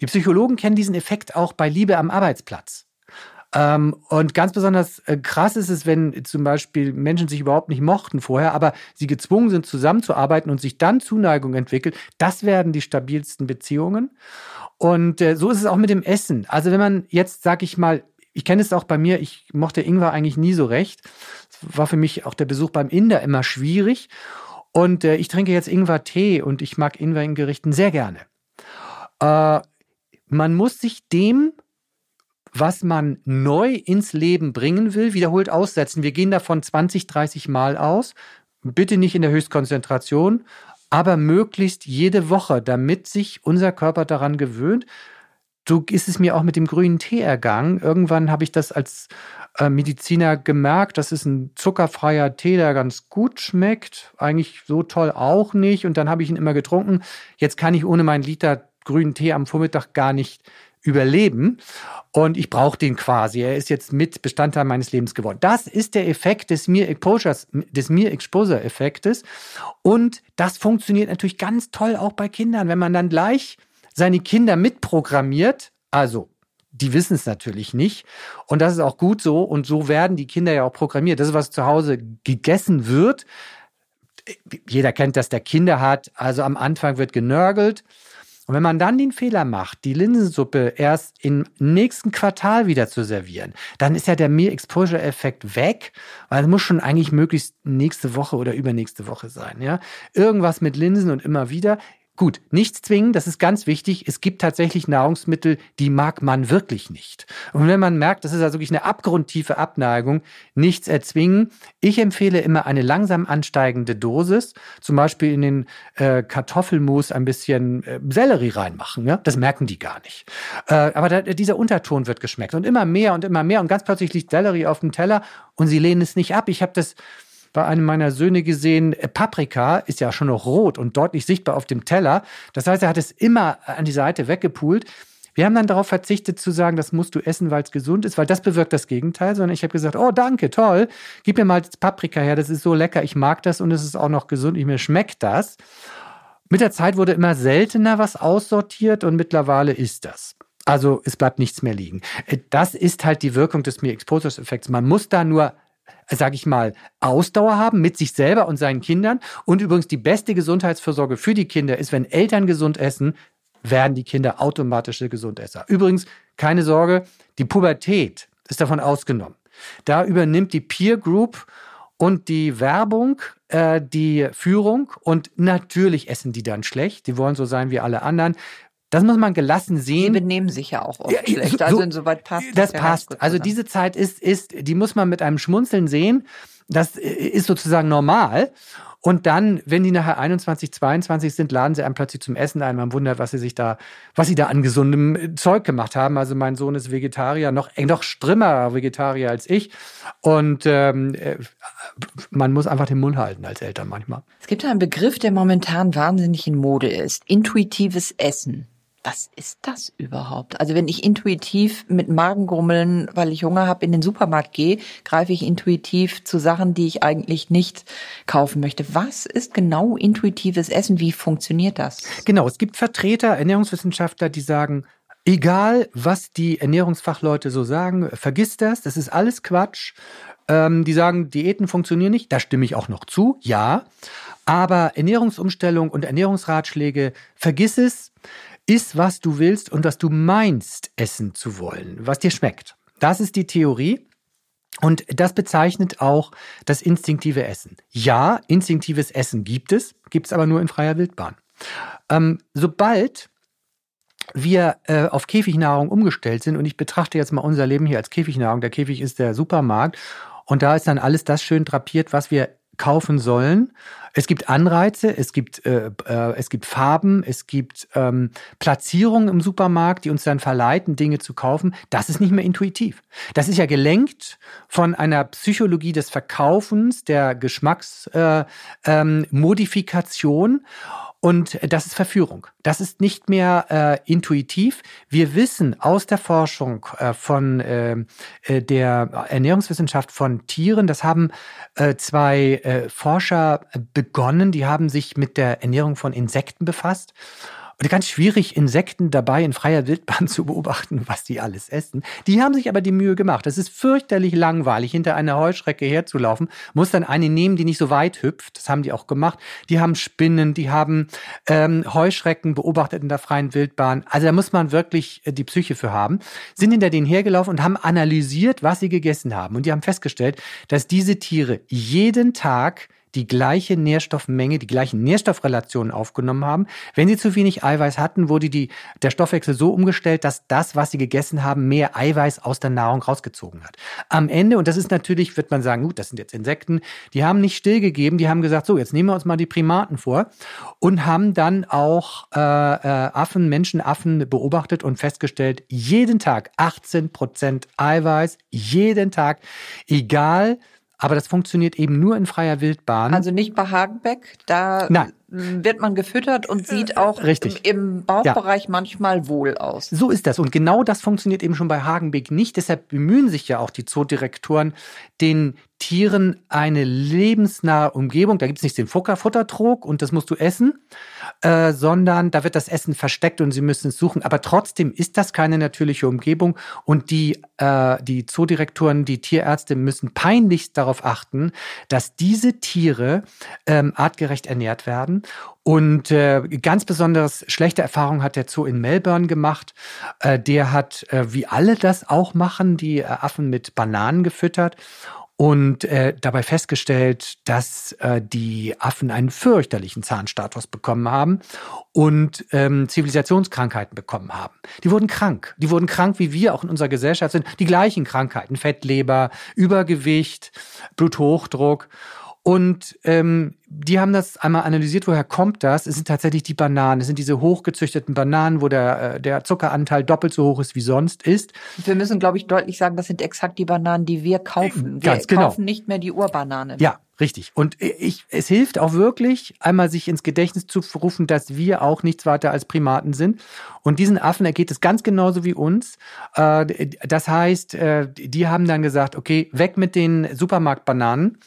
Die Psychologen kennen diesen Effekt auch bei Liebe am Arbeitsplatz. Ähm, und ganz besonders äh, krass ist es, wenn zum Beispiel Menschen sich überhaupt nicht mochten vorher, aber sie gezwungen sind, zusammenzuarbeiten und sich dann Zuneigung entwickelt. Das werden die stabilsten Beziehungen. Und äh, so ist es auch mit dem Essen. Also wenn man jetzt, sag ich mal, ich kenne es auch bei mir, ich mochte Ingwer eigentlich nie so recht. Es war für mich auch der Besuch beim Inder immer schwierig. Und äh, ich trinke jetzt Ingwer-Tee und ich mag Ingwer in Gerichten sehr gerne. Äh, man muss sich dem was man neu ins Leben bringen will, wiederholt aussetzen. Wir gehen davon 20, 30 Mal aus. Bitte nicht in der Höchstkonzentration, aber möglichst jede Woche, damit sich unser Körper daran gewöhnt. So ist es mir auch mit dem grünen Tee ergangen. Irgendwann habe ich das als äh, Mediziner gemerkt, das ist ein zuckerfreier Tee, der ganz gut schmeckt. Eigentlich so toll auch nicht. Und dann habe ich ihn immer getrunken. Jetzt kann ich ohne meinen Liter grünen Tee am Vormittag gar nicht überleben. Und ich brauche den quasi. Er ist jetzt mit Bestandteil meines Lebens geworden. Das ist der Effekt des Mere Exposures, des Mere Exposure Effektes. Und das funktioniert natürlich ganz toll auch bei Kindern, wenn man dann gleich seine Kinder mitprogrammiert. Also, die wissen es natürlich nicht. Und das ist auch gut so. Und so werden die Kinder ja auch programmiert. Das ist, was zu Hause gegessen wird. Jeder kennt das, der Kinder hat. Also am Anfang wird genörgelt. Und wenn man dann den Fehler macht, die Linsensuppe erst im nächsten Quartal wieder zu servieren, dann ist ja der Mere Exposure Effekt weg, weil es muss schon eigentlich möglichst nächste Woche oder übernächste Woche sein, ja. Irgendwas mit Linsen und immer wieder. Gut, nichts zwingen, das ist ganz wichtig. Es gibt tatsächlich Nahrungsmittel, die mag man wirklich nicht. Und wenn man merkt, das ist also wirklich eine abgrundtiefe Abneigung, nichts erzwingen. Ich empfehle immer eine langsam ansteigende Dosis, zum Beispiel in den äh, Kartoffelmus ein bisschen äh, Sellerie reinmachen. Ja? Das merken die gar nicht. Äh, aber da, dieser Unterton wird geschmeckt und immer mehr und immer mehr und ganz plötzlich liegt Sellerie auf dem Teller und sie lehnen es nicht ab. Ich habe das bei einem meiner Söhne gesehen, äh, Paprika ist ja schon noch rot und deutlich sichtbar auf dem Teller. Das heißt, er hat es immer an die Seite weggepult. Wir haben dann darauf verzichtet zu sagen, das musst du essen, weil es gesund ist, weil das bewirkt das Gegenteil, sondern ich habe gesagt, oh danke, toll, gib mir mal das Paprika her, das ist so lecker, ich mag das und es ist auch noch gesund, mir schmeckt das. Mit der Zeit wurde immer seltener was aussortiert und mittlerweile ist das. Also es bleibt nichts mehr liegen. Äh, das ist halt die Wirkung des Mere Exposures Effekts. Man muss da nur sage ich mal, Ausdauer haben mit sich selber und seinen Kindern. Und übrigens die beste Gesundheitsvorsorge für die Kinder ist, wenn Eltern gesund essen, werden die Kinder automatische Gesundesser. Übrigens, keine Sorge, die Pubertät ist davon ausgenommen. Da übernimmt die Peer Group und die Werbung äh, die Führung und natürlich essen die dann schlecht. Die wollen so sein wie alle anderen. Das muss man gelassen sehen. Die benehmen sich ja auch oft ja, schlecht. So, also insoweit passt das. Das passt. Also diese Zeit ist, ist, die muss man mit einem Schmunzeln sehen. Das ist sozusagen normal. Und dann, wenn die nachher 21, 22 sind, laden sie einem plötzlich zum Essen ein. Man wundert, was sie sich da, was sie da an gesundem Zeug gemacht haben. Also mein Sohn ist Vegetarier, noch, noch strimmer Vegetarier als ich. Und ähm, äh, man muss einfach den Mund halten als Eltern manchmal. Es gibt einen Begriff, der momentan wahnsinnig in Mode ist. Intuitives Essen was ist das überhaupt? Also wenn ich intuitiv mit Magengrummeln, weil ich Hunger habe, in den Supermarkt gehe, greife ich intuitiv zu Sachen, die ich eigentlich nicht kaufen möchte. Was ist genau intuitives Essen? Wie funktioniert das? Genau, es gibt Vertreter, Ernährungswissenschaftler, die sagen, egal was die Ernährungsfachleute so sagen, vergiss das, das ist alles Quatsch. Ähm, die sagen, Diäten funktionieren nicht, da stimme ich auch noch zu, ja. Aber Ernährungsumstellung und Ernährungsratschläge, vergiss es Iss, was du willst und was du meinst, essen zu wollen, was dir schmeckt. Das ist die Theorie. Und das bezeichnet auch das instinktive Essen. Ja, instinktives Essen gibt es, gibt es aber nur in freier Wildbahn. Ähm, sobald wir äh, auf Käfignahrung umgestellt sind, und ich betrachte jetzt mal unser Leben hier als Käfignahrung, der Käfig ist der Supermarkt, und da ist dann alles das schön drapiert, was wir kaufen sollen. Es gibt Anreize, es gibt, äh, äh, es gibt Farben, es gibt ähm, Platzierungen im Supermarkt, die uns dann verleiten, Dinge zu kaufen. Das ist nicht mehr intuitiv. Das ist ja gelenkt von einer Psychologie des Verkaufens, der Geschmacksmodifikation. Äh, ähm, und das ist Verführung. Das ist nicht mehr äh, intuitiv. Wir wissen aus der Forschung äh, von äh, äh der Ernährungswissenschaft von Tieren, das haben äh, zwei äh, Forscher begonnen, die haben sich mit der Ernährung von Insekten befasst und ganz schwierig, Insekten dabei in freier Wildbahn zu beobachten, was die alles essen. Die haben sich aber die Mühe gemacht. Es ist fürchterlich langweilig, hinter einer Heuschrecke herzulaufen. Muss dann eine nehmen, die nicht so weit hüpft. Das haben die auch gemacht. Die haben Spinnen, die haben ähm, Heuschrecken beobachtet in der freien Wildbahn. Also da muss man wirklich äh, die Psyche für haben. Sind hinter denen hergelaufen und haben analysiert, was sie gegessen haben. Und die haben festgestellt, dass diese Tiere jeden Tag die gleiche Nährstoffmenge, die gleichen Nährstoffrelationen aufgenommen haben. Wenn sie zu wenig Eiweiß hatten, wurde die, der Stoffwechsel so umgestellt, dass das, was sie gegessen haben, mehr Eiweiß aus der Nahrung rausgezogen hat. Am Ende, und das ist natürlich, wird man sagen, gut, das sind jetzt Insekten, die haben nicht stillgegeben, die haben gesagt, so, jetzt nehmen wir uns mal die Primaten vor und haben dann auch äh, äh, Affen, Menschenaffen beobachtet und festgestellt, jeden Tag 18 Prozent Eiweiß, jeden Tag, egal aber das funktioniert eben nur in freier Wildbahn. Also nicht bei Hagenbeck, da Nein. Wird man gefüttert und sieht auch Richtig. Im, im Bauchbereich ja. manchmal wohl aus. So ist das. Und genau das funktioniert eben schon bei Hagenbeck nicht. Deshalb bemühen sich ja auch die Zoodirektoren, den Tieren eine lebensnahe Umgebung, da gibt es nicht den Futtertrog und das musst du essen, äh, sondern da wird das Essen versteckt und sie müssen es suchen. Aber trotzdem ist das keine natürliche Umgebung und die, äh, die Zoodirektoren, die Tierärzte müssen peinlichst darauf achten, dass diese Tiere ähm, artgerecht ernährt werden und äh, ganz besonders schlechte Erfahrung hat der Zoo in Melbourne gemacht. Äh, der hat, äh, wie alle das auch machen, die äh, Affen mit Bananen gefüttert und äh, dabei festgestellt, dass äh, die Affen einen fürchterlichen Zahnstatus bekommen haben und ähm, Zivilisationskrankheiten bekommen haben. Die wurden krank. Die wurden krank, wie wir auch in unserer Gesellschaft sind. Die gleichen Krankheiten, Fettleber, Übergewicht, Bluthochdruck. Und ähm, die haben das einmal analysiert, woher kommt das? Es sind tatsächlich die Bananen. Es sind diese hochgezüchteten Bananen, wo der, äh, der Zuckeranteil doppelt so hoch ist, wie sonst ist. Wir müssen, glaube ich, deutlich sagen, das sind exakt die Bananen, die wir kaufen. Wir Ganz genau. kaufen nicht mehr die Urbanane. Ja, Richtig. Und ich, es hilft auch wirklich, einmal sich ins Gedächtnis zu rufen, dass wir auch nichts weiter als Primaten sind. Und diesen Affen ergeht es ganz genauso wie uns. Äh, das heißt, äh, die haben dann gesagt, okay, weg mit den Supermarktbananen.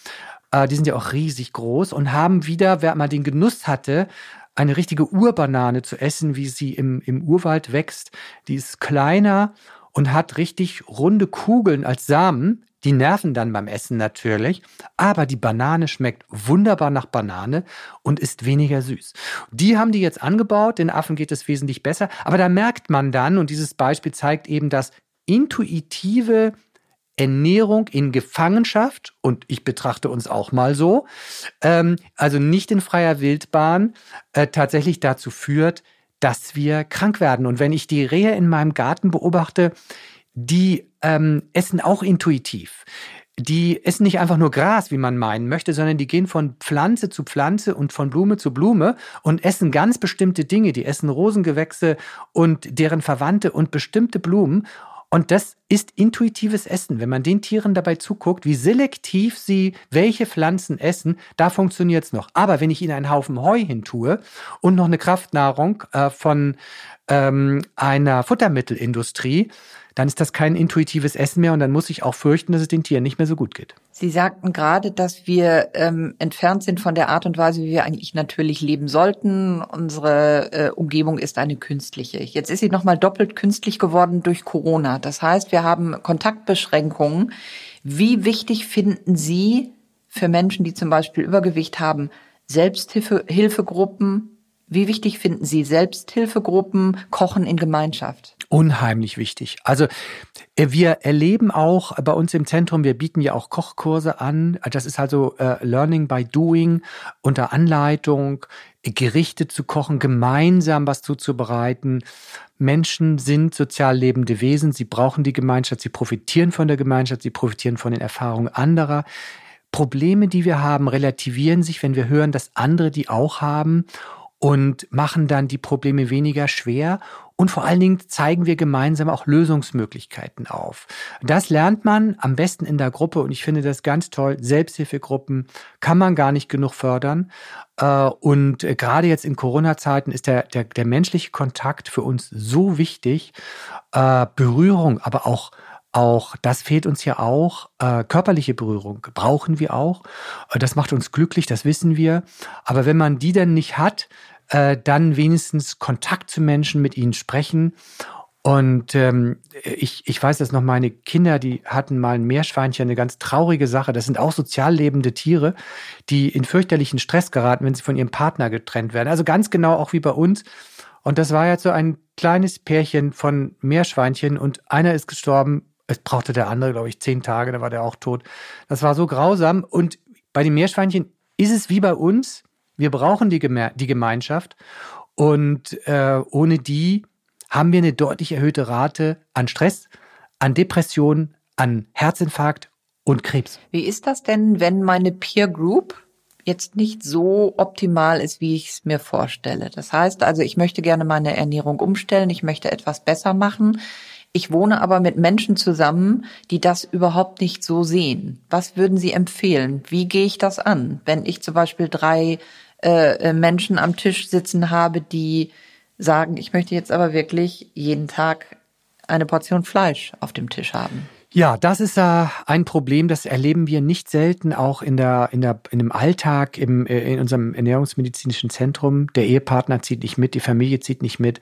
Äh, die sind ja auch riesig groß und haben wieder, wer mal den Genuss hatte, eine richtige Urbanane zu essen, wie sie im, im Urwald wächst. Die ist kleiner und hat richtig runde Kugeln als Samen. Die nerven dann beim Essen natürlich, aber die Banane schmeckt wunderbar nach Banane und ist weniger süß. Die haben die jetzt angebaut, den Affen geht es wesentlich besser, aber da merkt man dann, und dieses Beispiel zeigt eben, dass intuitive Ernährung in Gefangenschaft, und ich betrachte uns auch mal so, ähm, also nicht in freier Wildbahn, äh, tatsächlich dazu führt, dass wir krank werden. Und wenn ich die Rehe in meinem Garten beobachte, die ähm, essen auch intuitiv. Die essen nicht einfach nur Gras, wie man meinen möchte, sondern die gehen von Pflanze zu Pflanze und von Blume zu Blume und essen ganz bestimmte Dinge. Die essen Rosengewächse und deren Verwandte und bestimmte Blumen. Und das ist intuitives Essen. Wenn man den Tieren dabei zuguckt, wie selektiv sie welche Pflanzen essen, da funktioniert es noch. Aber wenn ich ihnen einen Haufen Heu hintue und noch eine Kraftnahrung äh, von ähm, einer Futtermittelindustrie, dann ist das kein intuitives Essen mehr und dann muss ich auch fürchten, dass es den Tieren nicht mehr so gut geht. Sie sagten gerade, dass wir ähm, entfernt sind von der Art und Weise, wie wir eigentlich natürlich leben sollten. Unsere äh, Umgebung ist eine künstliche. Jetzt ist sie nochmal doppelt künstlich geworden durch Corona. Das heißt, wir haben Kontaktbeschränkungen. Wie wichtig finden Sie für Menschen, die zum Beispiel Übergewicht haben, Selbsthilfegruppen, wie wichtig finden Sie Selbsthilfegruppen, Kochen in Gemeinschaft? Unheimlich wichtig. Also äh, wir erleben auch bei uns im Zentrum, wir bieten ja auch Kochkurse an. Das ist also äh, Learning by Doing unter Anleitung, Gerichte zu kochen, gemeinsam was zuzubereiten. Menschen sind sozial lebende Wesen, sie brauchen die Gemeinschaft, sie profitieren von der Gemeinschaft, sie profitieren von den Erfahrungen anderer. Probleme, die wir haben, relativieren sich, wenn wir hören, dass andere die auch haben und machen dann die Probleme weniger schwer. Und vor allen Dingen zeigen wir gemeinsam auch Lösungsmöglichkeiten auf. Das lernt man am besten in der Gruppe und ich finde das ganz toll. Selbsthilfegruppen kann man gar nicht genug fördern. Äh, und gerade jetzt in Corona-Zeiten ist der, der, der menschliche Kontakt für uns so wichtig. Äh, Berührung, aber auch auch, das fehlt uns ja auch, äh, körperliche Berührung brauchen wir auch. Das macht uns glücklich, das wissen wir. Aber wenn man die dann nicht hat, äh, dann wenigstens Kontakt zu Menschen, mit ihnen sprechen. Und ähm, ich, ich weiß dass noch, meine Kinder, die hatten mal ein Meerschweinchen, eine ganz traurige Sache. Das sind auch sozial lebende Tiere, die in fürchterlichen Stress geraten, wenn sie von ihrem Partner getrennt werden. Also ganz genau auch wie bei uns. Und das war jetzt so ein kleines Pärchen von Meerschweinchen und einer ist gestorben es brauchte der andere, glaube ich, zehn Tage, da war der auch tot. Das war so grausam. Und bei den Meerschweinchen ist es wie bei uns. Wir brauchen die, Geme die Gemeinschaft. Und äh, ohne die haben wir eine deutlich erhöhte Rate an Stress, an Depressionen, an Herzinfarkt und Krebs. Wie ist das denn, wenn meine Peer Group jetzt nicht so optimal ist, wie ich es mir vorstelle? Das heißt also, ich möchte gerne meine Ernährung umstellen, ich möchte etwas besser machen. Ich wohne aber mit Menschen zusammen, die das überhaupt nicht so sehen. Was würden Sie empfehlen? Wie gehe ich das an, wenn ich zum Beispiel drei äh, äh, Menschen am Tisch sitzen habe, die sagen, ich möchte jetzt aber wirklich jeden Tag eine Portion Fleisch auf dem Tisch haben? Ja, das ist äh, ein Problem, das erleben wir nicht selten auch in der in der in dem Alltag im äh, in unserem ernährungsmedizinischen Zentrum. Der Ehepartner zieht nicht mit, die Familie zieht nicht mit.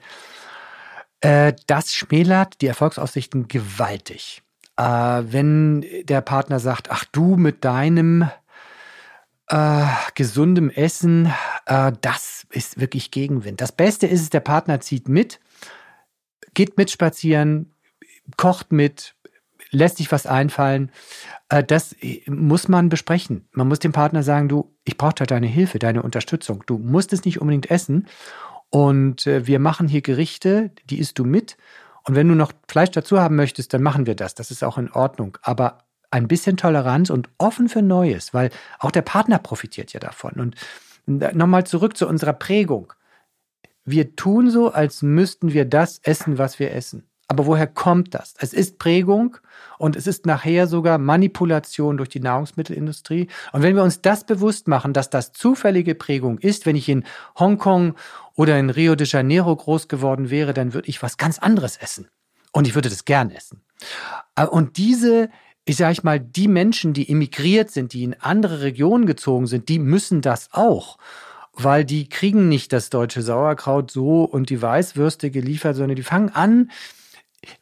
Äh, das schmälert die Erfolgsaussichten gewaltig. Wenn der Partner sagt, ach du mit deinem äh, gesundem Essen, äh, das ist wirklich Gegenwind. Das Beste ist es, der Partner zieht mit, geht mit spazieren, kocht mit, lässt sich was einfallen. Äh, das muss man besprechen. Man muss dem Partner sagen, du, ich brauche deine Hilfe, deine Unterstützung. Du musst es nicht unbedingt essen. Und äh, wir machen hier Gerichte, die isst du mit. Und wenn du noch Fleisch dazu haben möchtest, dann machen wir das. Das ist auch in Ordnung. Aber ein bisschen Toleranz und offen für Neues, weil auch der Partner profitiert ja davon. Und nochmal zurück zu unserer Prägung. Wir tun so, als müssten wir das essen, was wir essen. Aber woher kommt das? Es ist Prägung und es ist nachher sogar Manipulation durch die Nahrungsmittelindustrie. Und wenn wir uns das bewusst machen, dass das zufällige Prägung ist, wenn ich in Hongkong oder in Rio de Janeiro groß geworden wäre, dann würde ich was ganz anderes essen. Und ich würde das gern essen. Äh, und diese, ich sage ich mal, die Menschen, die emigriert sind, die in andere Regionen gezogen sind, die müssen das auch weil die kriegen nicht das deutsche Sauerkraut so und die Weißwürste geliefert, sondern die fangen an,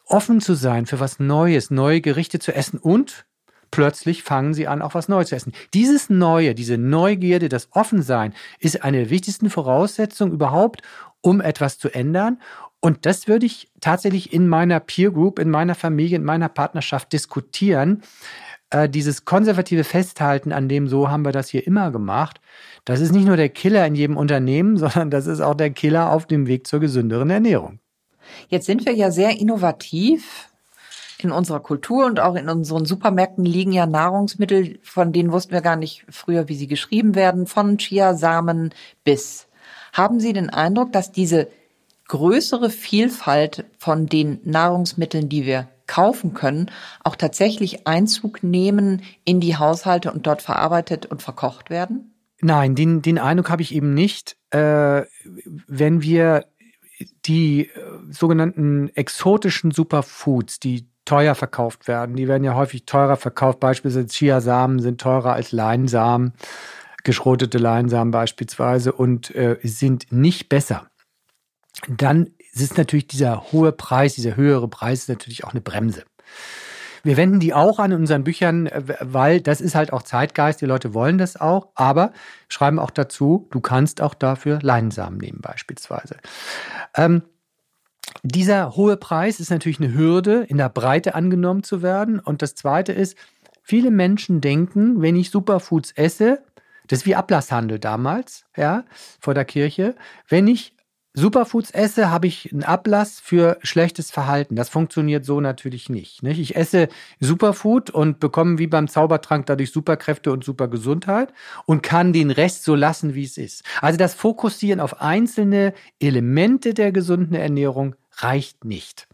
offen zu sein für was Neues, neue Gerichte zu essen und plötzlich fangen sie an, auch was Neues zu essen. Dieses Neue, diese Neugierde, das Offensein ist eine der wichtigsten Voraussetzungen überhaupt, um etwas zu ändern. Und das würde ich tatsächlich in meiner Peer Group, in meiner Familie, in meiner Partnerschaft diskutieren. Äh, dieses konservative Festhalten an dem, so haben wir das hier immer gemacht, das ist nicht nur der Killer in jedem Unternehmen, sondern das ist auch der Killer auf dem Weg zur gesünderen Ernährung. Jetzt sind wir ja sehr innovativ. In unserer Kultur und auch in unseren Supermärkten liegen ja Nahrungsmittel, von denen wussten wir gar nicht früher, wie sie geschrieben werden, von Chiasamen bis. Haben Sie den Eindruck, dass diese größere Vielfalt von den Nahrungsmitteln, die wir kaufen können, auch tatsächlich Einzug nehmen in die Haushalte und dort verarbeitet und verkocht werden? Nein, den, den Eindruck habe ich eben nicht. Äh, wenn wir die äh, sogenannten exotischen Superfoods, die teuer verkauft werden, die werden ja häufig teurer verkauft. Beispielsweise Chiasamen sind teurer als Leinsamen, geschrotete Leinsamen beispielsweise und äh, sind nicht besser. Dann ist natürlich dieser hohe Preis, dieser höhere Preis natürlich auch eine Bremse. Wir wenden die auch an in unseren Büchern, äh, weil das ist halt auch Zeitgeist, die Leute wollen das auch, aber schreiben auch dazu, du kannst auch dafür Leinsamen nehmen beispielsweise. Ähm, dieser hohe Preis ist natürlich eine Hürde, in der Breite angenommen zu werden. Und das Zweite ist, viele Menschen denken, wenn ich Superfoods esse, das ist wie Ablasshandel damals, ja, vor der Kirche, wenn ich Superfoods esse, habe ich einen Ablass für schlechtes Verhalten. Das funktioniert so natürlich nicht, nicht. Ich esse Superfood und bekomme wie beim Zaubertrank dadurch Superkräfte und Supergesundheit und kann den Rest so lassen, wie es ist. Also das Fokussieren auf einzelne Elemente der gesunden Ernährung reicht nicht.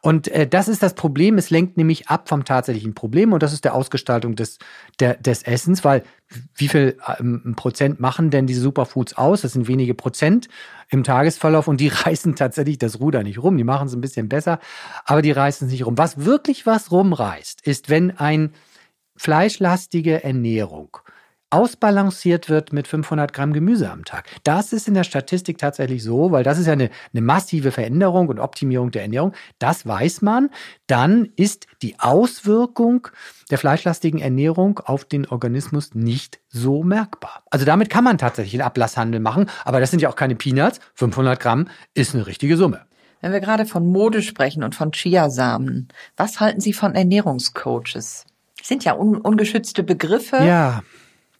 Und äh, das ist das Problem. Es lenkt nämlich ab vom tatsächlichen Problem und das ist der Ausgestaltung des, der, des Essens, weil wie viel ähm, Prozent machen denn diese Superfoods aus? Das sind wenige Prozent im Tagesverlauf und die reißen tatsächlich das Ruder nicht rum. Die machen es ein bisschen besser, aber die reißen es nicht rum. Was wirklich was rumreißt, ist, wenn ein fleischlastige Ernährung ausbalanciert wird mit 500 Gramm Gemüse am Tag. Das ist in der Statistik tatsächlich so, weil das ist ja eine, eine massive Veränderung und Optimierung der Ernährung. Das weiß man. Dann ist die Auswirkung der fleischlastigen Ernährung auf den Organismus nicht so merkbar. Also damit kann man tatsächlich einen Ablasshandel machen, aber das sind ja auch keine Peanuts. 500 Gramm ist eine richtige Summe. Wenn wir gerade von Mode sprechen und von Chiasamen, was halten Sie von Ernährungscoaches? Das sind ja un ungeschützte Begriffe. Ja,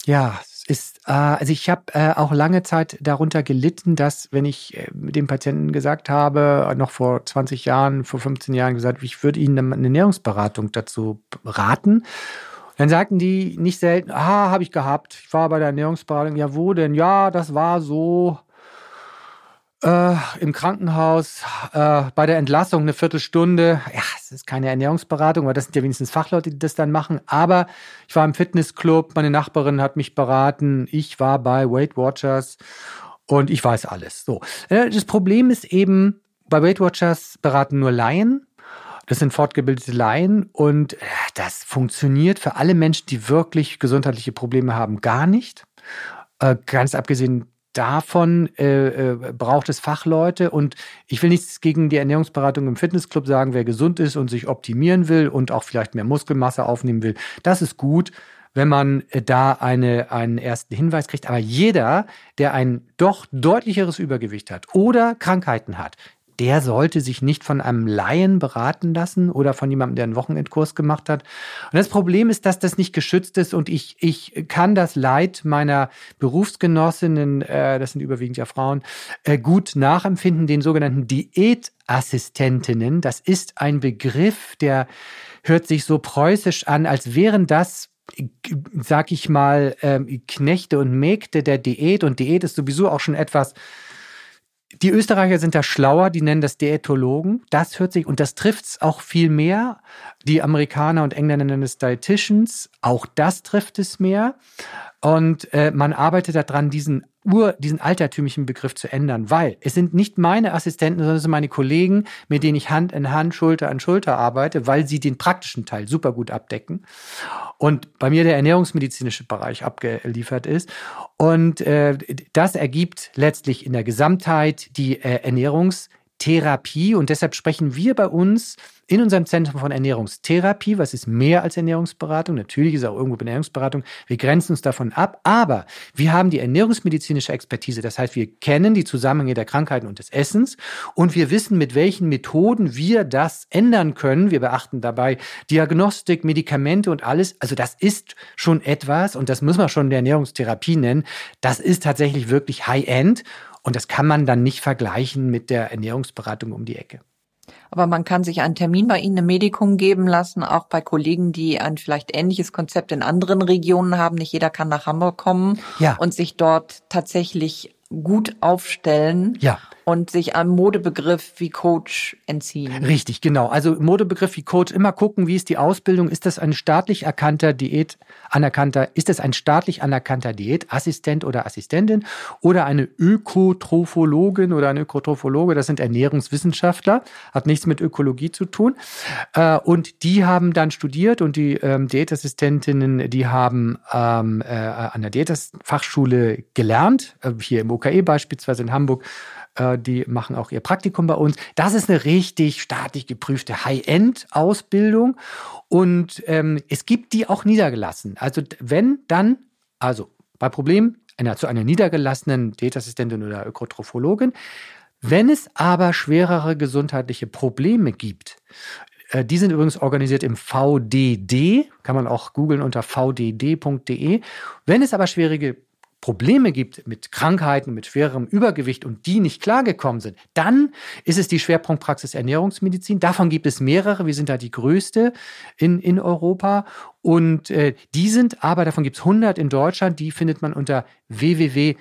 ja, es ist, äh, also ich habe äh, auch lange Zeit darunter gelitten, dass wenn ich äh, dem Patienten gesagt habe, noch vor 20 Jahren, vor 15 Jahren gesagt, ich würde ihnen eine Ernährungsberatung dazu raten. Dann sagten die nicht selten, ah, habe ich gehabt. Ich war bei der Ernährungsberatung. Ja, wo denn? Ja, das war so äh, im Krankenhaus äh, bei der Entlassung eine Viertelstunde. Ja, es ist keine Ernährungsberatung, weil das sind ja wenigstens Fachleute, die das dann machen. Aber ich war im Fitnessclub, meine Nachbarin hat mich beraten, ich war bei Weight Watchers und ich weiß alles. So, äh, das Problem ist eben, bei Weight Watchers beraten nur Laien. Das sind fortgebildete Laien und äh, das funktioniert für alle Menschen, die wirklich gesundheitliche Probleme haben, gar nicht. Äh, ganz abgesehen davon äh, äh, braucht es Fachleute und ich will nichts gegen die Ernährungsberatung im Fitnessclub sagen, wer gesund ist und sich optimieren will und auch vielleicht mehr Muskelmasse aufnehmen will, das ist gut, wenn man äh, da eine, einen ersten Hinweis kriegt. Aber jeder, der ein doch deutlicheres Übergewicht hat oder Krankheiten hat, der sollte sich nicht von einem Laien beraten lassen oder von jemandem, der einen Wochenendkurs gemacht hat. Und das Problem ist, dass das nicht geschützt ist und ich, ich kann das Leid meiner Berufsgenossinnen, äh, das sind überwiegend ja Frauen, äh, gut nachempfinden, den sogenannten Diätassistentinnen. Das ist ein Begriff, der hört sich so preußisch an, als wären das sag ich mal, ähm, Knechte und Mägde der Diät. Und Diät ist sowieso auch schon etwas die Österreicher sind da schlauer, die nennen das Diätologen. Das hört sich, und das trifft es auch viel mehr. Die Amerikaner und Engländer nennen es Dietitians. Auch das trifft es mehr. Und äh, man arbeitet daran, diesen Ur, diesen altertümlichen Begriff zu ändern, weil es sind nicht meine Assistenten, sondern es sind meine Kollegen, mit denen ich Hand in Hand, Schulter an Schulter arbeite, weil sie den praktischen Teil super gut abdecken. Und bei mir der ernährungsmedizinische Bereich abgeliefert ist. Und äh, das ergibt letztlich in der Gesamtheit die äh, Ernährungstherapie. Und deshalb sprechen wir bei uns in unserem Zentrum von Ernährungstherapie, was ist mehr als Ernährungsberatung? Natürlich ist auch irgendwo Ernährungsberatung. Wir grenzen uns davon ab, aber wir haben die ernährungsmedizinische Expertise. Das heißt, wir kennen die Zusammenhänge der Krankheiten und des Essens und wir wissen, mit welchen Methoden wir das ändern können. Wir beachten dabei Diagnostik, Medikamente und alles. Also das ist schon etwas und das muss man schon der Ernährungstherapie nennen. Das ist tatsächlich wirklich High-End und das kann man dann nicht vergleichen mit der Ernährungsberatung um die Ecke. Aber man kann sich einen Termin bei Ihnen im Medikum geben lassen, auch bei Kollegen, die ein vielleicht ähnliches Konzept in anderen Regionen haben. Nicht jeder kann nach Hamburg kommen ja. und sich dort tatsächlich gut aufstellen. Ja und sich einem Modebegriff wie Coach entziehen. Richtig, genau. Also Modebegriff wie Coach immer gucken, wie ist die Ausbildung? Ist das ein staatlich erkannter Diät anerkannter? Ist das ein staatlich anerkannter Diätassistent oder Assistentin oder eine Ökotrophologin oder ein Ökotrophologe? Das sind Ernährungswissenschaftler, hat nichts mit Ökologie zu tun. Äh, und die haben dann studiert und die ähm, Diätassistentinnen, die haben ähm, äh, an der Diätfachschule gelernt, äh, hier im OKE beispielsweise in Hamburg äh, die machen auch ihr Praktikum bei uns. Das ist eine richtig staatlich geprüfte High-End-Ausbildung und ähm, es gibt die auch niedergelassen. Also wenn dann, also bei Problem einer, zu einer niedergelassenen Diätassistentin oder Ökotrophologin, wenn es aber schwerere gesundheitliche Probleme gibt, äh, die sind übrigens organisiert im VDD, kann man auch googeln unter vdd.de. Wenn es aber schwierige Probleme gibt mit Krankheiten, mit schwerem Übergewicht und die nicht klargekommen sind, dann ist es die Schwerpunktpraxis Ernährungsmedizin. Davon gibt es mehrere. Wir sind da die größte in, in Europa. Und äh, die sind aber, davon gibt es 100 in Deutschland, die findet man unter www.bdem,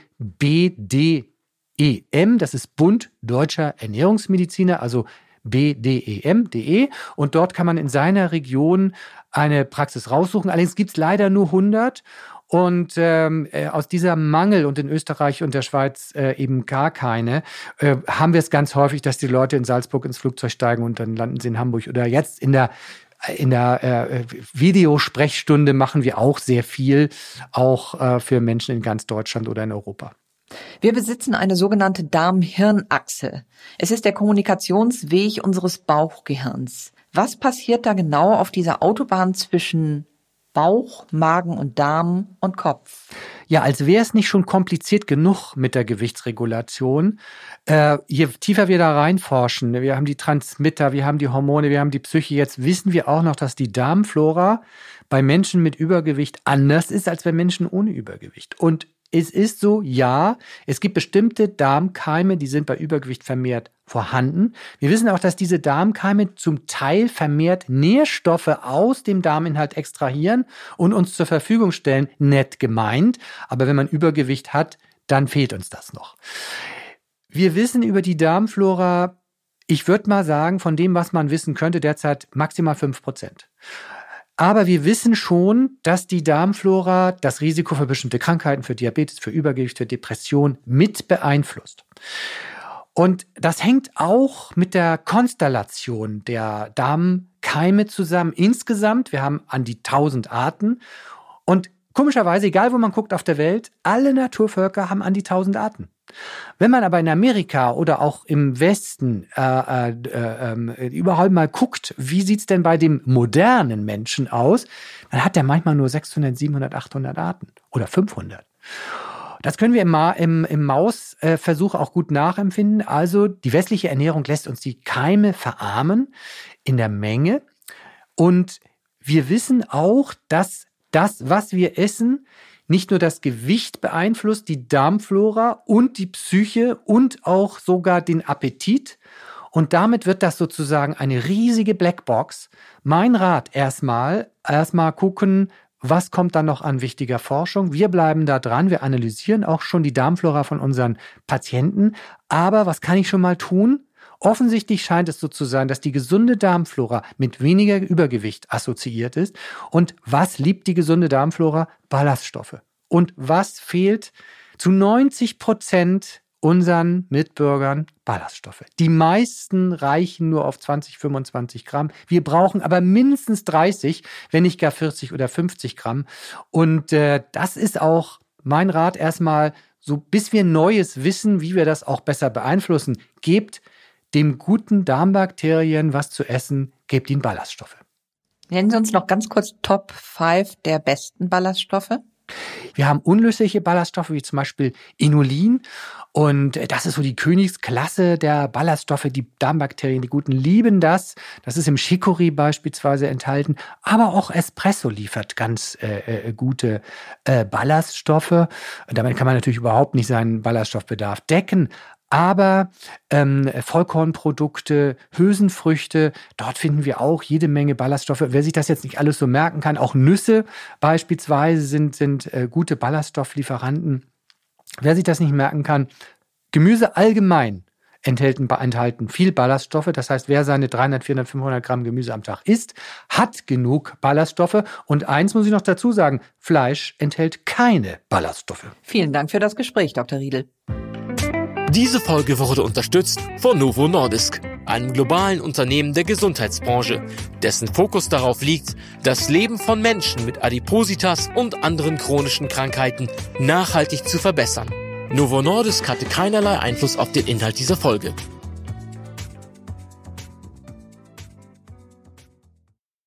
das ist Bund Deutscher Ernährungsmediziner, also bdem.de und dort kann man in seiner Region eine Praxis raussuchen. Allerdings gibt es leider nur 100 und ähm, äh, aus dieser Mangel und in Österreich und der Schweiz äh, eben gar keine, äh, haben wir es ganz häufig, dass die Leute in Salzburg ins Flugzeug steigen und dann landen sie in Hamburg oder jetzt in der in der äh, Videosprechstunde machen wir auch sehr viel, auch äh, für Menschen in ganz Deutschland oder in Europa. Wir besitzen eine sogenannte Darm-Hirn-Achse. Es ist der Kommunikationsweg unseres Bauchgehirns. Was passiert da genau auf dieser Autobahn zwischen Bauch, Magen und Darm und Kopf. Ja, als wäre es nicht schon kompliziert genug mit der Gewichtsregulation. Äh, je tiefer wir da reinforschen, wir haben die Transmitter, wir haben die Hormone, wir haben die Psyche, jetzt wissen wir auch noch, dass die Darmflora bei Menschen mit Übergewicht anders ist als bei Menschen ohne Übergewicht. Und es ist so, ja, es gibt bestimmte Darmkeime, die sind bei Übergewicht vermehrt vorhanden. Wir wissen auch, dass diese Darmkeime zum Teil vermehrt Nährstoffe aus dem Darminhalt extrahieren und uns zur Verfügung stellen. Nett gemeint, aber wenn man Übergewicht hat, dann fehlt uns das noch. Wir wissen über die Darmflora, ich würde mal sagen, von dem, was man wissen könnte, derzeit maximal fünf Prozent. Aber wir wissen schon, dass die Darmflora das Risiko für bestimmte Krankheiten, für Diabetes, für Übergewicht, für Depression mit beeinflusst. Und das hängt auch mit der Konstellation der Darmkeime zusammen. Insgesamt, wir haben an die 1000 Arten. Und komischerweise, egal wo man guckt auf der Welt, alle Naturvölker haben an die 1000 Arten. Wenn man aber in Amerika oder auch im Westen äh, äh, äh, überall mal guckt, wie sieht's denn bei dem modernen Menschen aus, dann hat der manchmal nur 600, 700, 800 Arten oder 500. Das können wir im, Ma im, im Mausversuch auch gut nachempfinden. Also die westliche Ernährung lässt uns die Keime verarmen in der Menge. Und wir wissen auch, dass das, was wir essen, nicht nur das Gewicht beeinflusst, die Darmflora und die Psyche und auch sogar den Appetit. Und damit wird das sozusagen eine riesige Blackbox. Mein Rat erstmal, erstmal gucken, was kommt dann noch an wichtiger Forschung? Wir bleiben da dran. Wir analysieren auch schon die Darmflora von unseren Patienten. Aber was kann ich schon mal tun? Offensichtlich scheint es so zu sein, dass die gesunde Darmflora mit weniger Übergewicht assoziiert ist. Und was liebt die gesunde Darmflora? Ballaststoffe. Und was fehlt zu 90 Prozent unseren Mitbürgern? Ballaststoffe. Die meisten reichen nur auf 20, 25 Gramm. Wir brauchen aber mindestens 30, wenn nicht gar 40 oder 50 Gramm. Und äh, das ist auch mein Rat erstmal, so bis wir Neues wissen, wie wir das auch besser beeinflussen, gebt dem guten Darmbakterien was zu essen, gebt ihnen Ballaststoffe. Nennen Sie uns noch ganz kurz Top 5 der besten Ballaststoffe. Wir haben unlösliche Ballaststoffe wie zum Beispiel Inulin und das ist so die Königsklasse der Ballaststoffe. Die Darmbakterien, die guten, lieben das. Das ist im Chicorée beispielsweise enthalten. Aber auch Espresso liefert ganz äh, äh, gute äh, Ballaststoffe. Damit kann man natürlich überhaupt nicht seinen Ballaststoffbedarf decken. Aber ähm, Vollkornprodukte, Hülsenfrüchte, dort finden wir auch jede Menge Ballaststoffe. Wer sich das jetzt nicht alles so merken kann, auch Nüsse beispielsweise sind, sind äh, gute Ballaststofflieferanten. Wer sich das nicht merken kann, Gemüse allgemein enthalten, enthalten viel Ballaststoffe. Das heißt, wer seine 300, 400, 500 Gramm Gemüse am Tag isst, hat genug Ballaststoffe. Und eins muss ich noch dazu sagen, Fleisch enthält keine Ballaststoffe. Vielen Dank für das Gespräch, Dr. Riedel. Diese Folge wurde unterstützt von Novo Nordisk, einem globalen Unternehmen der Gesundheitsbranche, dessen Fokus darauf liegt, das Leben von Menschen mit Adipositas und anderen chronischen Krankheiten nachhaltig zu verbessern. Novo Nordisk hatte keinerlei Einfluss auf den Inhalt dieser Folge.